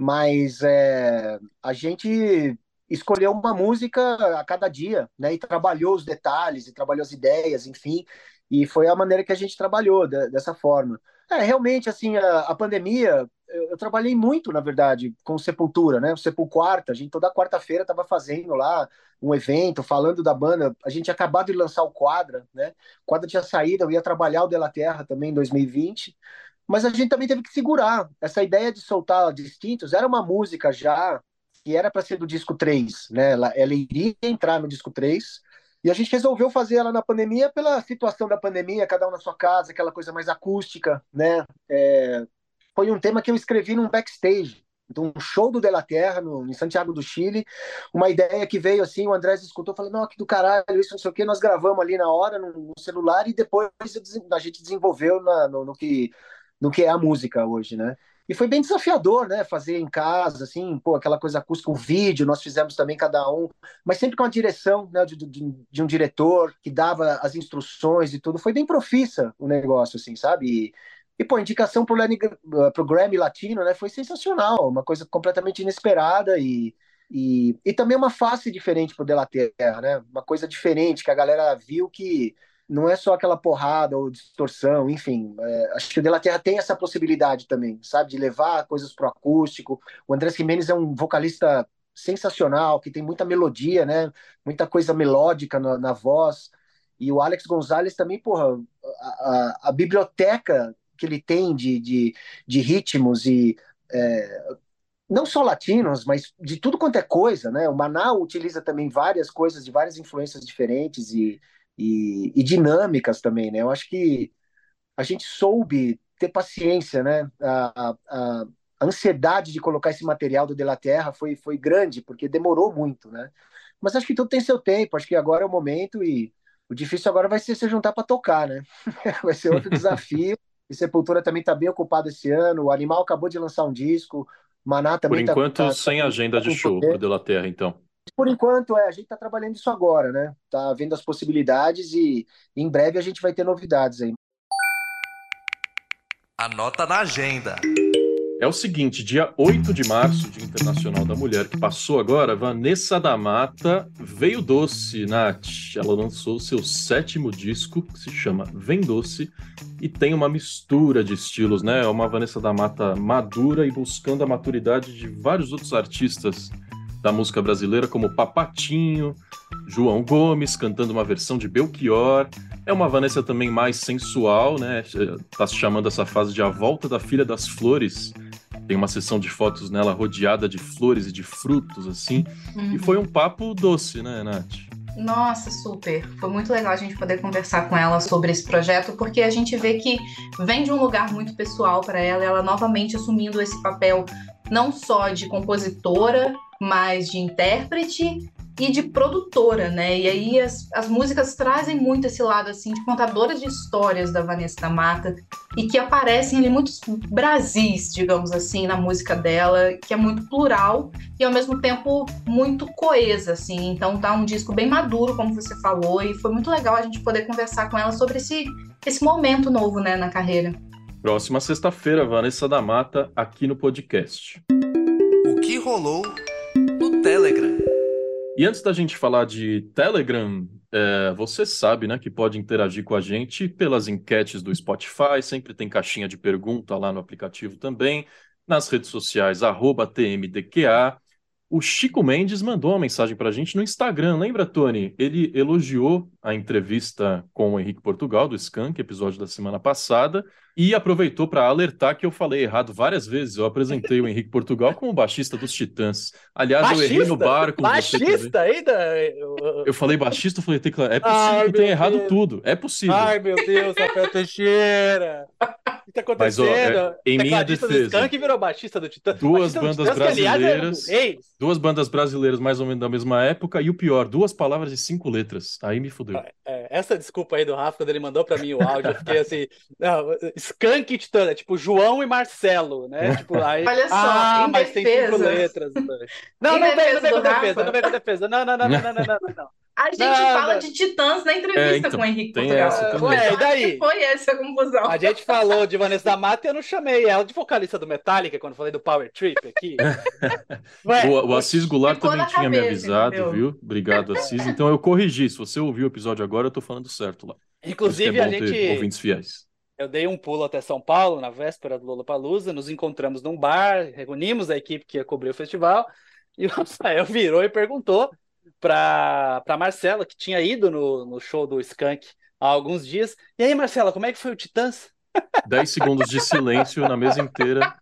mas é, a gente escolheu uma música a cada dia, né? E trabalhou os detalhes, e trabalhou as ideias, enfim. E foi a maneira que a gente trabalhou de, dessa forma. É, realmente, assim, a, a pandemia, eu, eu, trabalhei muito, na verdade, com Sepultura, né? O Sepulquarta, a gente toda quarta-feira estava fazendo lá um evento, falando da banda. A gente tinha acabado de lançar o Quadra, né? O Quadra tinha saído, eu ia trabalhar o De La Terra também em 2020. Mas a gente também teve que segurar. Essa ideia de soltar distintos era uma música já que era para ser do disco 3, né? Ela, ela, iria entrar no disco 3. E a gente resolveu fazer ela na pandemia pela situação da pandemia, cada um na sua casa, aquela coisa mais acústica, né? É, foi um tema que eu escrevi num backstage, um show do De La Terra, no, em Santiago do Chile. Uma ideia que veio assim, o Andrés escutou, falou, não, que do caralho, isso não sei o que, nós gravamos ali na hora, no, no celular, e depois a gente desenvolveu na, no, no, que no que é a música hoje, né? E foi bem desafiador, né? Fazer em casa, assim, pô, aquela coisa acústica, o vídeo, nós fizemos também cada um, mas sempre com a direção né, de, de, de um diretor que dava as instruções e tudo. Foi bem profissa o negócio, assim, sabe? E, e pô, a indicação pro, Lenny, pro Grammy Latino, né? Foi sensacional, uma coisa completamente inesperada e, e, e também uma face diferente pro De La Terra, né? Uma coisa diferente que a galera viu que não é só aquela porrada ou distorção, enfim. É, acho que o De La Terra tem essa possibilidade também, sabe, de levar coisas pro acústico. O Andrés Jimenez é um vocalista sensacional, que tem muita melodia, né? Muita coisa melódica na, na voz. E o Alex Gonzalez também, porra, a, a, a biblioteca que ele tem de, de, de ritmos e é, não só latinos, mas de tudo quanto é coisa, né? O Maná utiliza também várias coisas de várias influências diferentes e e, e dinâmicas também, né? Eu acho que a gente soube ter paciência, né? A, a, a, ansiedade de colocar esse material do De La Terra foi, foi grande, porque demorou muito, né? Mas acho que tudo tem seu tempo, acho que agora é o momento e o difícil agora vai ser se juntar para tocar, né? [LAUGHS] vai ser outro desafio. E Sepultura também está bem ocupado esse ano. O Animal acabou de lançar um disco. Maná também Por tá enquanto, tá, sem tá, agenda de show para De La Terra, então. Por enquanto, é, a gente está trabalhando isso agora, né? Tá vendo as possibilidades e em breve a gente vai ter novidades aí. Anota na agenda. É o seguinte, dia 8 de março, Dia Internacional da Mulher, que passou agora, Vanessa da Mata veio doce, Nath. Ela lançou seu sétimo disco, que se chama Vem Doce, e tem uma mistura de estilos, né? É uma Vanessa da Mata madura e buscando a maturidade de vários outros artistas da música brasileira, como Papatinho, João Gomes cantando uma versão de Belchior. É uma Vanessa também mais sensual, né? Tá se chamando essa fase de A Volta da Filha das Flores. Tem uma sessão de fotos nela rodeada de flores e de frutos, assim. Uhum. E foi um papo doce, né, Nath? Nossa, super. Foi muito legal a gente poder conversar com ela sobre esse projeto, porque a gente vê que vem de um lugar muito pessoal para ela, ela novamente assumindo esse papel não só de compositora, mas de intérprete e de produtora, né? E aí as, as músicas trazem muito esse lado assim de contadoras de histórias da Vanessa da Mata e que aparecem ali muitos Brasis, digamos assim, na música dela, que é muito plural e ao mesmo tempo muito coesa, assim. Então tá um disco bem maduro, como você falou, e foi muito legal a gente poder conversar com ela sobre esse, esse momento novo, né, na carreira. Próxima sexta-feira, Vanessa da Mata, aqui no podcast. O que rolou no Telegram? E antes da gente falar de Telegram, é, você sabe, né, que pode interagir com a gente pelas enquetes do Spotify, sempre tem caixinha de pergunta lá no aplicativo também, nas redes sociais, arroba TMDQA. O Chico Mendes mandou uma mensagem para a gente no Instagram, lembra, Tony? Ele elogiou a entrevista com o Henrique Portugal, do Skank, episódio da semana passada, e aproveitou para alertar que eu falei errado várias vezes. Eu apresentei o Henrique Portugal como baixista dos Titãs. Aliás, baixista? eu errei no bar com Baixista ainda? Eu falei baixista, eu falei teclado. É possível Ai, que tenha errado tudo. É possível. Ai, meu Deus, Rafael Teixeira. O que tá acontecendo? Mas, ó, é, em minha defesa. Do Skank virou baixista do Titã. Duas bandas Titãs, brasileiras. Que, aliás, duas bandas brasileiras mais ou menos da mesma época. E o pior, duas palavras de cinco letras. Aí me fudeu. É, é, essa desculpa aí do Rafa, quando ele mandou pra mim o áudio, eu fiquei assim. [LAUGHS] Não, Skank Titã, é tipo João e Marcelo, né? Tipo, aí, Olha só, ah, mas defesa. tem cinco letras. [LAUGHS] Não, não vem, não vem com defesa, não vem com defesa. Não, não, não, não, não, não, não. não. A gente não, fala não. de Titãs na entrevista é, então, com o Henrique Portugal. Ué, e daí? [LAUGHS] Foi essa a confusão. A gente falou de Vanessa da Mata e eu não chamei ela de vocalista do Metallica quando falei do Power Trip aqui. [LAUGHS] Ué, o, o Assis Goulart também tinha cabeça, me avisado, entendeu? viu? Obrigado, Assis. Então eu corrigi. Se você ouviu o episódio agora, eu tô falando certo lá. Inclusive, é a gente. Ouvintes fiéis. Eu dei um pulo até São Paulo na véspera do Lollapalooza, nos encontramos num bar, reunimos a equipe que ia cobrir o festival, e o Rafael [LAUGHS] virou e perguntou para Marcela, que tinha ido no, no show do Skank há alguns dias. E aí, Marcela, como é que foi o Titãs? 10 segundos de silêncio na mesa inteira.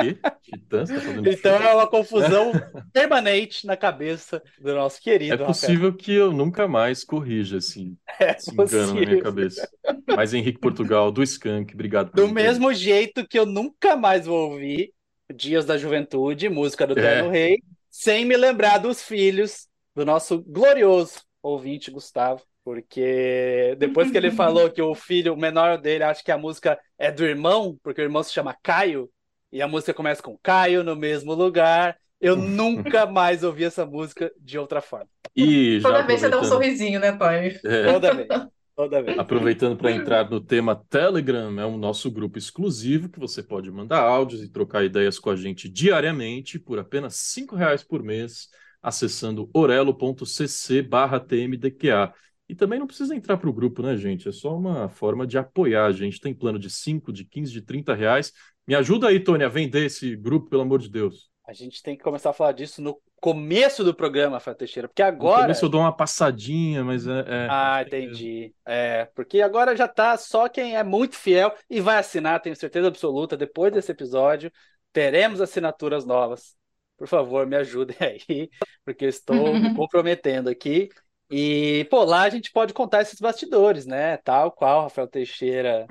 E? Titãs tá Então show? é uma confusão permanente na cabeça do nosso querido. É possível Rafael. que eu nunca mais corrija assim. É se engano na minha cabeça. Mas Henrique Portugal, do Skank, obrigado. Do mesmo jeito que eu nunca mais vou ouvir Dias da Juventude, música do é. Rei, sem me lembrar dos filhos do nosso glorioso ouvinte Gustavo, porque depois que ele [LAUGHS] falou que o filho, o menor dele, acha que a música é do irmão, porque o irmão se chama Caio, e a música começa com Caio no mesmo lugar, eu [LAUGHS] nunca mais ouvi essa música de outra forma. E Toda vez você dá um sorrisinho, né, pai? É. Toda vez. [LAUGHS] Toda vez. Aproveitando para entrar no tema Telegram, é um nosso grupo exclusivo que você pode mandar áudios e trocar ideias com a gente diariamente por apenas cinco reais por mês, acessando orelo.cc tmdqa. E também não precisa entrar para o grupo, né, gente? É só uma forma de apoiar a gente. Tem plano de 5, de 15, de 30 reais. Me ajuda aí, Tony, a vender esse grupo, pelo amor de Deus. A gente tem que começar a falar disso no começo do programa, Fábio Teixeira, porque agora. No começo eu dou uma passadinha, mas é. é... Ah, entendi. É, porque agora já tá só quem é muito fiel e vai assinar, tenho certeza absoluta, depois desse episódio, teremos assinaturas novas. Por favor, me ajudem [LAUGHS] aí, porque eu estou me [LAUGHS] comprometendo aqui. E, pô, lá a gente pode contar esses bastidores, né? Tal qual Rafael Teixeira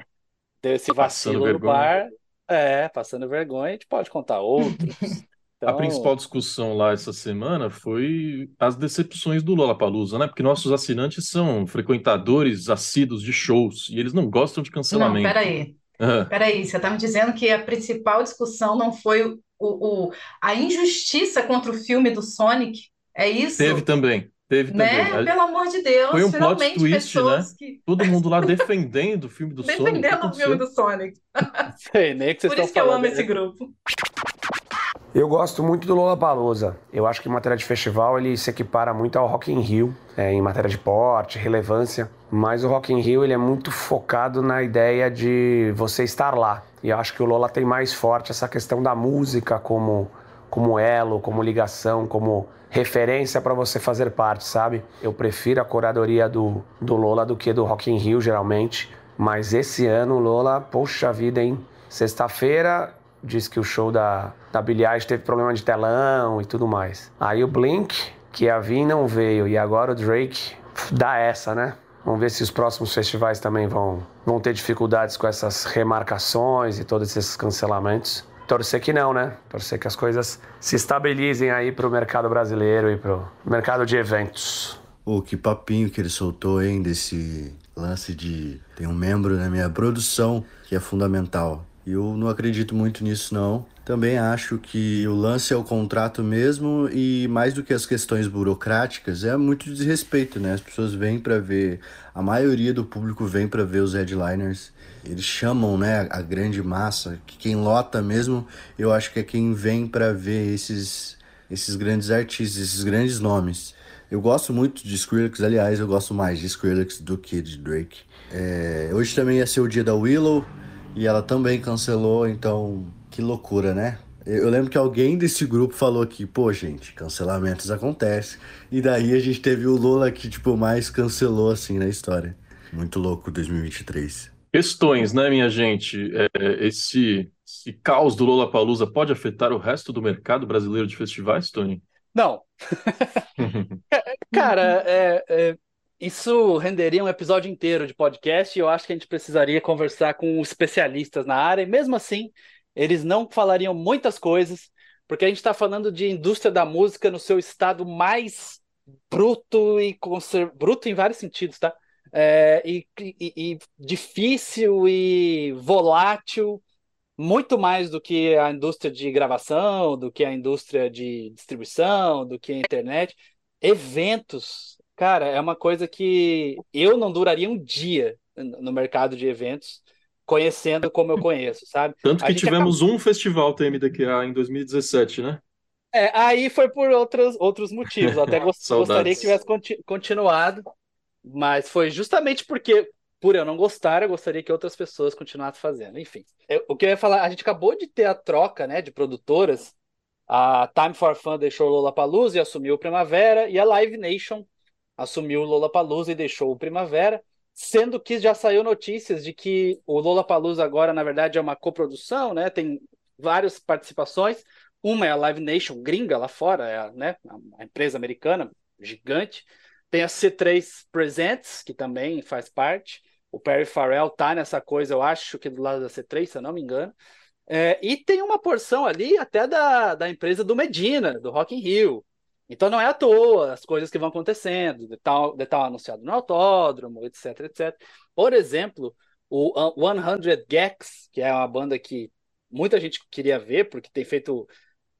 deu esse vacilo no bar. É, passando vergonha, a gente pode contar outros. [LAUGHS] Então... A principal discussão lá essa semana foi as decepções do Lollapalooza, né? Porque nossos assinantes são frequentadores assíduos de shows e eles não gostam de cancelamento. Não, peraí. Uhum. Peraí, você está me dizendo que a principal discussão não foi o, o, a injustiça contra o filme do Sonic? É isso? Teve também. Teve né? também. Pelo amor de Deus, foi um plot twist, né? Que... Todo mundo lá defendendo o filme do [LAUGHS] defendendo Sonic. Defendendo o filme do Sonic. Sei, nem que vocês Por isso que eu amo esse grupo. Eu gosto muito do Lollapalooza. Eu acho que em matéria de festival ele se equipara muito ao Rock in Rio, é, em matéria de porte, relevância. Mas o Rock in Rio ele é muito focado na ideia de você estar lá. E eu acho que o Lola tem mais forte essa questão da música como como elo, como ligação, como referência para você fazer parte, sabe? Eu prefiro a curadoria do, do Lola do que do Rock in Rio, geralmente. Mas esse ano, Lola, poxa vida, hein? Sexta-feira, diz que o show da, da Billie Eilish teve problema de telão e tudo mais. Aí o Blink, que a Vin não veio, e agora o Drake dá essa, né? Vamos ver se os próximos festivais também vão, vão ter dificuldades com essas remarcações e todos esses cancelamentos. Torcer que não, né? Torcer que as coisas se estabilizem aí para o mercado brasileiro e para o mercado de eventos. Pô, que papinho que ele soltou, hein, desse lance de tem um membro na minha produção que é fundamental. Eu não acredito muito nisso, não. Também acho que o lance é o contrato mesmo e mais do que as questões burocráticas, é muito desrespeito, né? As pessoas vêm para ver, a maioria do público vem para ver os headliners. Eles chamam, né, a grande massa, que quem lota mesmo, eu acho que é quem vem para ver esses esses grandes artistas, esses grandes nomes. Eu gosto muito de Skrillex, aliás, eu gosto mais de Skrillex do que de Drake. É, hoje também ia ser o dia da Willow, e ela também cancelou, então que loucura, né? Eu lembro que alguém desse grupo falou que, pô, gente, cancelamentos acontecem. E daí a gente teve o Lula que, tipo, mais cancelou, assim, na história. Muito louco 2023. Questões, né, minha gente? É, esse, esse caos do Lola Palusa pode afetar o resto do mercado brasileiro de festivais, Tony? Não. [LAUGHS] [LAUGHS] Cara, é, é, isso renderia um episódio inteiro de podcast e eu acho que a gente precisaria conversar com especialistas na área, e mesmo assim, eles não falariam muitas coisas, porque a gente está falando de indústria da música no seu estado mais bruto e conser... bruto em vários sentidos, tá? É, e, e, e difícil e volátil, muito mais do que a indústria de gravação, do que a indústria de distribuição, do que a internet. Eventos Cara, é uma coisa que eu não duraria um dia no mercado de eventos conhecendo como eu conheço, sabe? Tanto que tivemos acabou... um festival TMDQA em 2017, né? É, aí foi por outros, outros motivos. Eu até [LAUGHS] gostaria que tivesse continuado, mas foi justamente porque, por eu não gostar, eu gostaria que outras pessoas continuassem fazendo. Enfim, eu, o que eu ia falar, a gente acabou de ter a troca né, de produtoras. A Time for Fun deixou Lollapalooza e assumiu Primavera, e a Live Nation assumiu o Lollapalooza e deixou o Primavera, sendo que já saiu notícias de que o Lollapalooza agora, na verdade, é uma coprodução, né? Tem várias participações. Uma é a Live Nation gringa lá fora, é a, né, a empresa americana gigante. Tem a C3 Presents, que também faz parte. O Perry Farrell tá nessa coisa, eu acho que do lado da C3, se eu não me engano. É, e tem uma porção ali até da, da empresa do Medina, do Rock in Rio. Então não é à toa as coisas que vão acontecendo, de tal, de tal anunciado no autódromo, etc, etc. Por exemplo, o 100 Gex, que é uma banda que muita gente queria ver, porque tem feito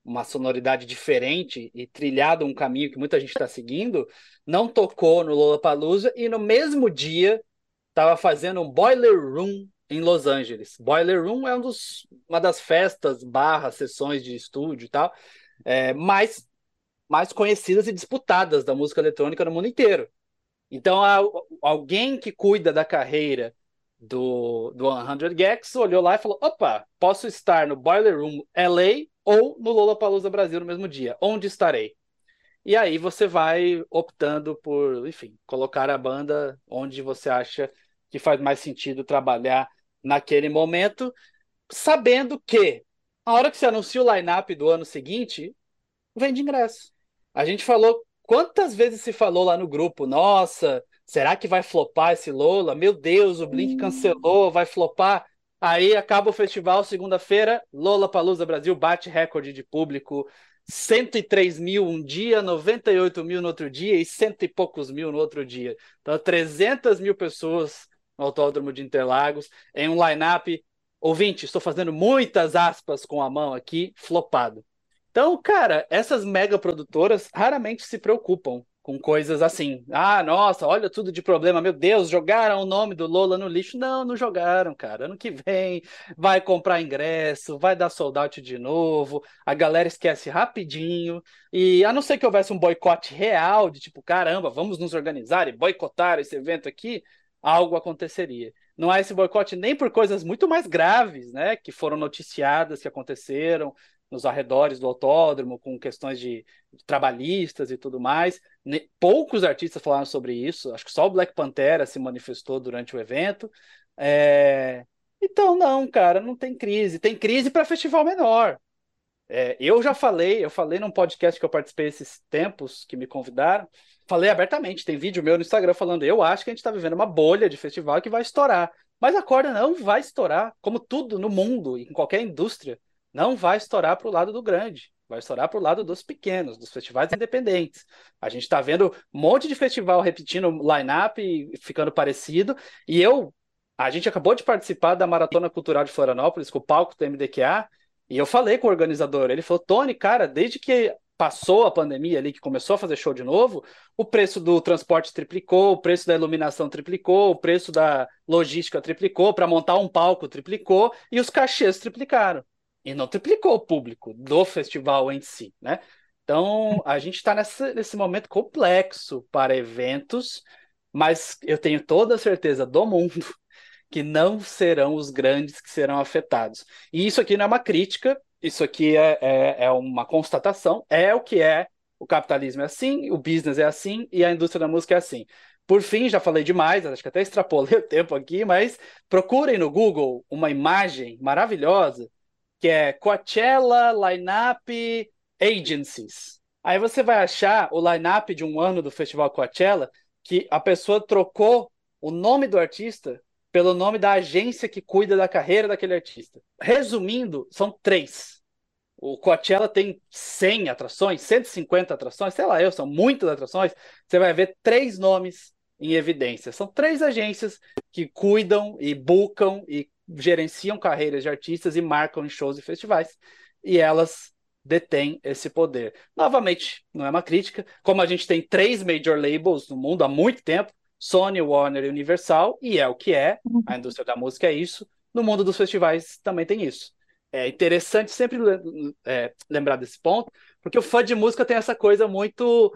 uma sonoridade diferente e trilhado um caminho que muita gente está seguindo, não tocou no Lollapalooza e no mesmo dia estava fazendo um Boiler Room em Los Angeles. Boiler Room é um dos, uma das festas barra sessões de estúdio e tal, é, mas mais conhecidas e disputadas da música eletrônica no mundo inteiro. Então, alguém que cuida da carreira do, do 100 Gex olhou lá e falou: opa, posso estar no Boiler Room LA ou no Lollapalooza Brasil no mesmo dia. Onde estarei? E aí você vai optando por, enfim, colocar a banda onde você acha que faz mais sentido trabalhar naquele momento, sabendo que a hora que você anuncia o line-up do ano seguinte, vende ingresso. A gente falou. Quantas vezes se falou lá no grupo? Nossa, será que vai flopar esse Lola? Meu Deus, o Blink cancelou, vai flopar. Aí acaba o festival, segunda-feira, Lola Palusa Brasil bate recorde de público. 103 mil um dia, 98 mil no outro dia e cento e poucos mil no outro dia. Então, 300 mil pessoas no Autódromo de Interlagos, em um line-up. Ouvinte, estou fazendo muitas aspas com a mão aqui, flopado. Então, cara, essas mega produtoras raramente se preocupam com coisas assim. Ah, nossa, olha tudo de problema. Meu Deus, jogaram o nome do Lola no lixo. Não, não jogaram, cara. Ano que vem vai comprar ingresso, vai dar sold out de novo. A galera esquece rapidinho. E a não ser que houvesse um boicote real, de tipo, caramba, vamos nos organizar e boicotar esse evento aqui, algo aconteceria. Não há esse boicote nem por coisas muito mais graves, né, que foram noticiadas, que aconteceram, nos arredores do autódromo, com questões de, trabalhistas e tudo mais. Poucos artistas falaram sobre isso, acho que só o Black Pantera se manifestou durante o evento. É... Então, não, cara, não tem crise. Tem crise para festival menor. É, eu já falei, eu falei num podcast que eu participei esses tempos que me convidaram, falei abertamente, tem vídeo meu no Instagram falando, eu acho que a gente está vivendo uma bolha de festival que vai estourar. Mas a corda não vai estourar, como tudo no mundo em qualquer indústria não vai estourar para o lado do grande, vai estourar para o lado dos pequenos, dos festivais independentes. A gente está vendo um monte de festival repetindo line-up e ficando parecido, e eu, a gente acabou de participar da Maratona Cultural de Florianópolis com o palco do MDQA, e eu falei com o organizador, ele falou, Tony, cara, desde que passou a pandemia ali, que começou a fazer show de novo, o preço do transporte triplicou, o preço da iluminação triplicou, o preço da logística triplicou, para montar um palco triplicou, e os cachês triplicaram e não triplicou o público do festival em si, né? Então, a gente está nesse momento complexo para eventos, mas eu tenho toda a certeza do mundo [LAUGHS] que não serão os grandes que serão afetados. E isso aqui não é uma crítica, isso aqui é, é, é uma constatação, é o que é. O capitalismo é assim, o business é assim e a indústria da música é assim. Por fim, já falei demais, acho que até extrapolei [LAUGHS] o tempo aqui, mas procurem no Google uma imagem maravilhosa que é Coachella Lineup Agencies. Aí você vai achar o lineup de um ano do Festival Coachella que a pessoa trocou o nome do artista pelo nome da agência que cuida da carreira daquele artista. Resumindo, são três. O Coachella tem 100 atrações, 150 atrações, sei lá, eu, são muitas atrações. Você vai ver três nomes em evidência. São três agências que cuidam e buscam e gerenciam carreiras de artistas e marcam em shows e festivais. E elas detêm esse poder. Novamente, não é uma crítica. Como a gente tem três major labels no mundo há muito tempo, Sony, Warner e Universal, e é o que é, a indústria da música é isso, no mundo dos festivais também tem isso. É interessante sempre é, lembrar desse ponto, porque o fã de música tem essa coisa muito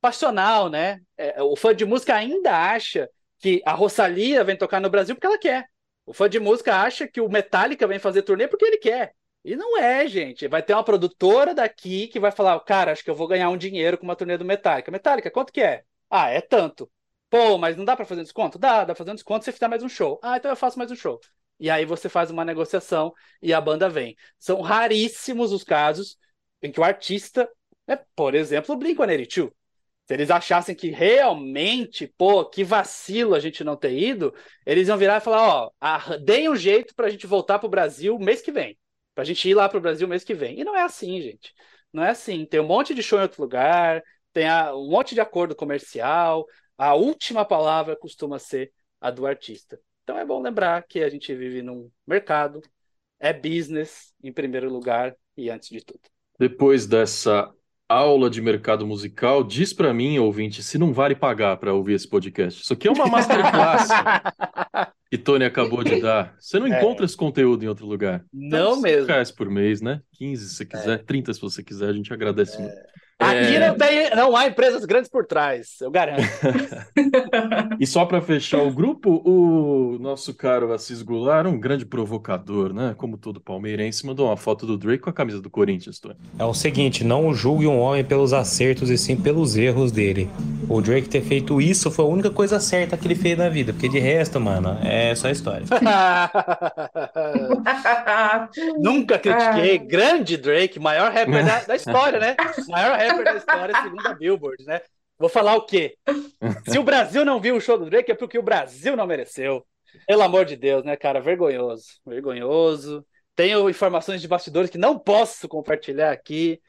passional, né? É, o fã de música ainda acha que a Rosalia vem tocar no Brasil porque ela quer. O fã de música acha que o Metallica vem fazer turnê porque ele quer. E não é, gente. Vai ter uma produtora daqui que vai falar, cara, acho que eu vou ganhar um dinheiro com uma turnê do Metallica. Metallica, quanto que é? Ah, é tanto. Pô, mas não dá para fazer desconto? Dá, dá pra fazer desconto se você fizer mais um show. Ah, então eu faço mais um show. E aí você faz uma negociação e a banda vem. São raríssimos os casos em que o artista, né, por exemplo, o Blink-182, se eles achassem que realmente, pô, que vacilo a gente não ter ido, eles iam virar e falar, ó, ah, deem um jeito pra gente voltar pro Brasil mês que vem. Pra gente ir lá pro Brasil mês que vem. E não é assim, gente. Não é assim. Tem um monte de show em outro lugar, tem a, um monte de acordo comercial. A última palavra costuma ser a do artista. Então é bom lembrar que a gente vive num mercado, é business em primeiro lugar e antes de tudo. Depois dessa aula de mercado musical, diz para mim, ouvinte, se não vale pagar para ouvir esse podcast. Isso aqui é uma masterclass [LAUGHS] que Tony acabou de dar. Você não é. encontra esse conteúdo em outro lugar. Não mesmo. reais por mês, né? 15 se você quiser, é. 30 se você quiser, a gente agradece é. muito. Aqui é... não, tem, não há empresas grandes por trás, eu garanto. [LAUGHS] e só para fechar o grupo, o nosso caro Assis Goulart, um grande provocador, né? Como todo palmeirense, mandou uma foto do Drake com a camisa do Corinthians. Tony. É o seguinte, não julgue um homem pelos acertos e sim pelos erros dele. O Drake ter feito isso foi a única coisa certa que ele fez na vida, porque de resto, mano, é só história. [LAUGHS] [LAUGHS] Nunca critiquei. Grande Drake, maior rapper da, da história, né? [LAUGHS] Maior rapper rapper da história, segundo a Billboard, né? Vou falar o quê? Se o Brasil não viu o show do Drake, é porque o Brasil não mereceu. Pelo amor de Deus, né, cara? Vergonhoso. Vergonhoso. Tenho informações de bastidores que não posso compartilhar aqui,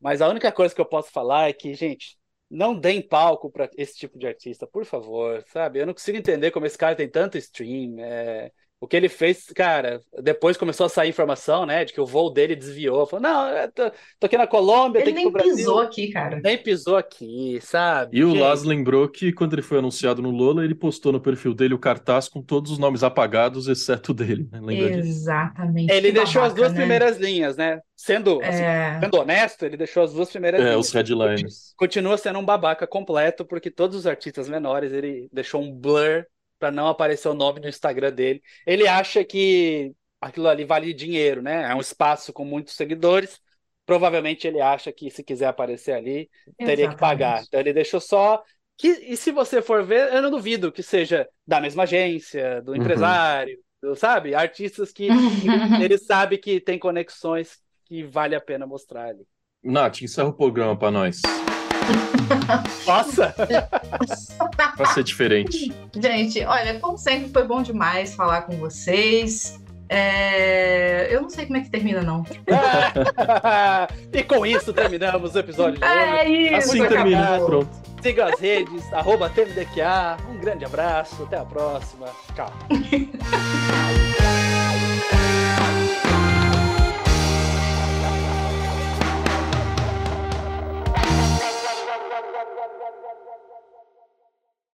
mas a única coisa que eu posso falar é que, gente, não deem palco para esse tipo de artista, por favor, sabe? Eu não consigo entender como esse cara tem tanto stream. É... O que ele fez, cara, depois começou a sair informação, né, de que o voo dele desviou. Falou, não, tô, tô, aqui na Colômbia, ele tem que ir pro Brasil. pisou aqui, cara. Nem pisou aqui, sabe? E o Laz lembrou que quando ele foi anunciado no Lola, ele postou no perfil dele o cartaz com todos os nomes apagados, exceto o dele. Né? Lembra Exatamente. Disso? Ele que deixou babaca, as duas né? primeiras linhas, né? Sendo, assim, é... sendo honesto, ele deixou as duas primeiras é, linhas. os headlines. Continua sendo um babaca completo, porque todos os artistas menores ele deixou um blur para não aparecer o nome no Instagram dele. Ele acha que aquilo ali vale dinheiro, né? É um espaço com muitos seguidores. Provavelmente ele acha que se quiser aparecer ali, teria Exatamente. que pagar. Então ele deixou só. Que, e se você for ver, eu não duvido que seja da mesma agência, do uhum. empresário, do, sabe? Artistas que [LAUGHS] ele sabe que tem conexões que vale a pena mostrar ali. Nath, encerra o programa para nós. [LAUGHS] Nossa! [LAUGHS] Vai ser diferente. Gente, olha, como sempre, foi bom demais falar com vocês. É... Eu não sei como é que termina, não. [LAUGHS] e com isso terminamos o episódio de hoje. É isso, assim termina, pronto. Siga as redes, arroba TMDQA. Um grande abraço, até a próxima. Tchau.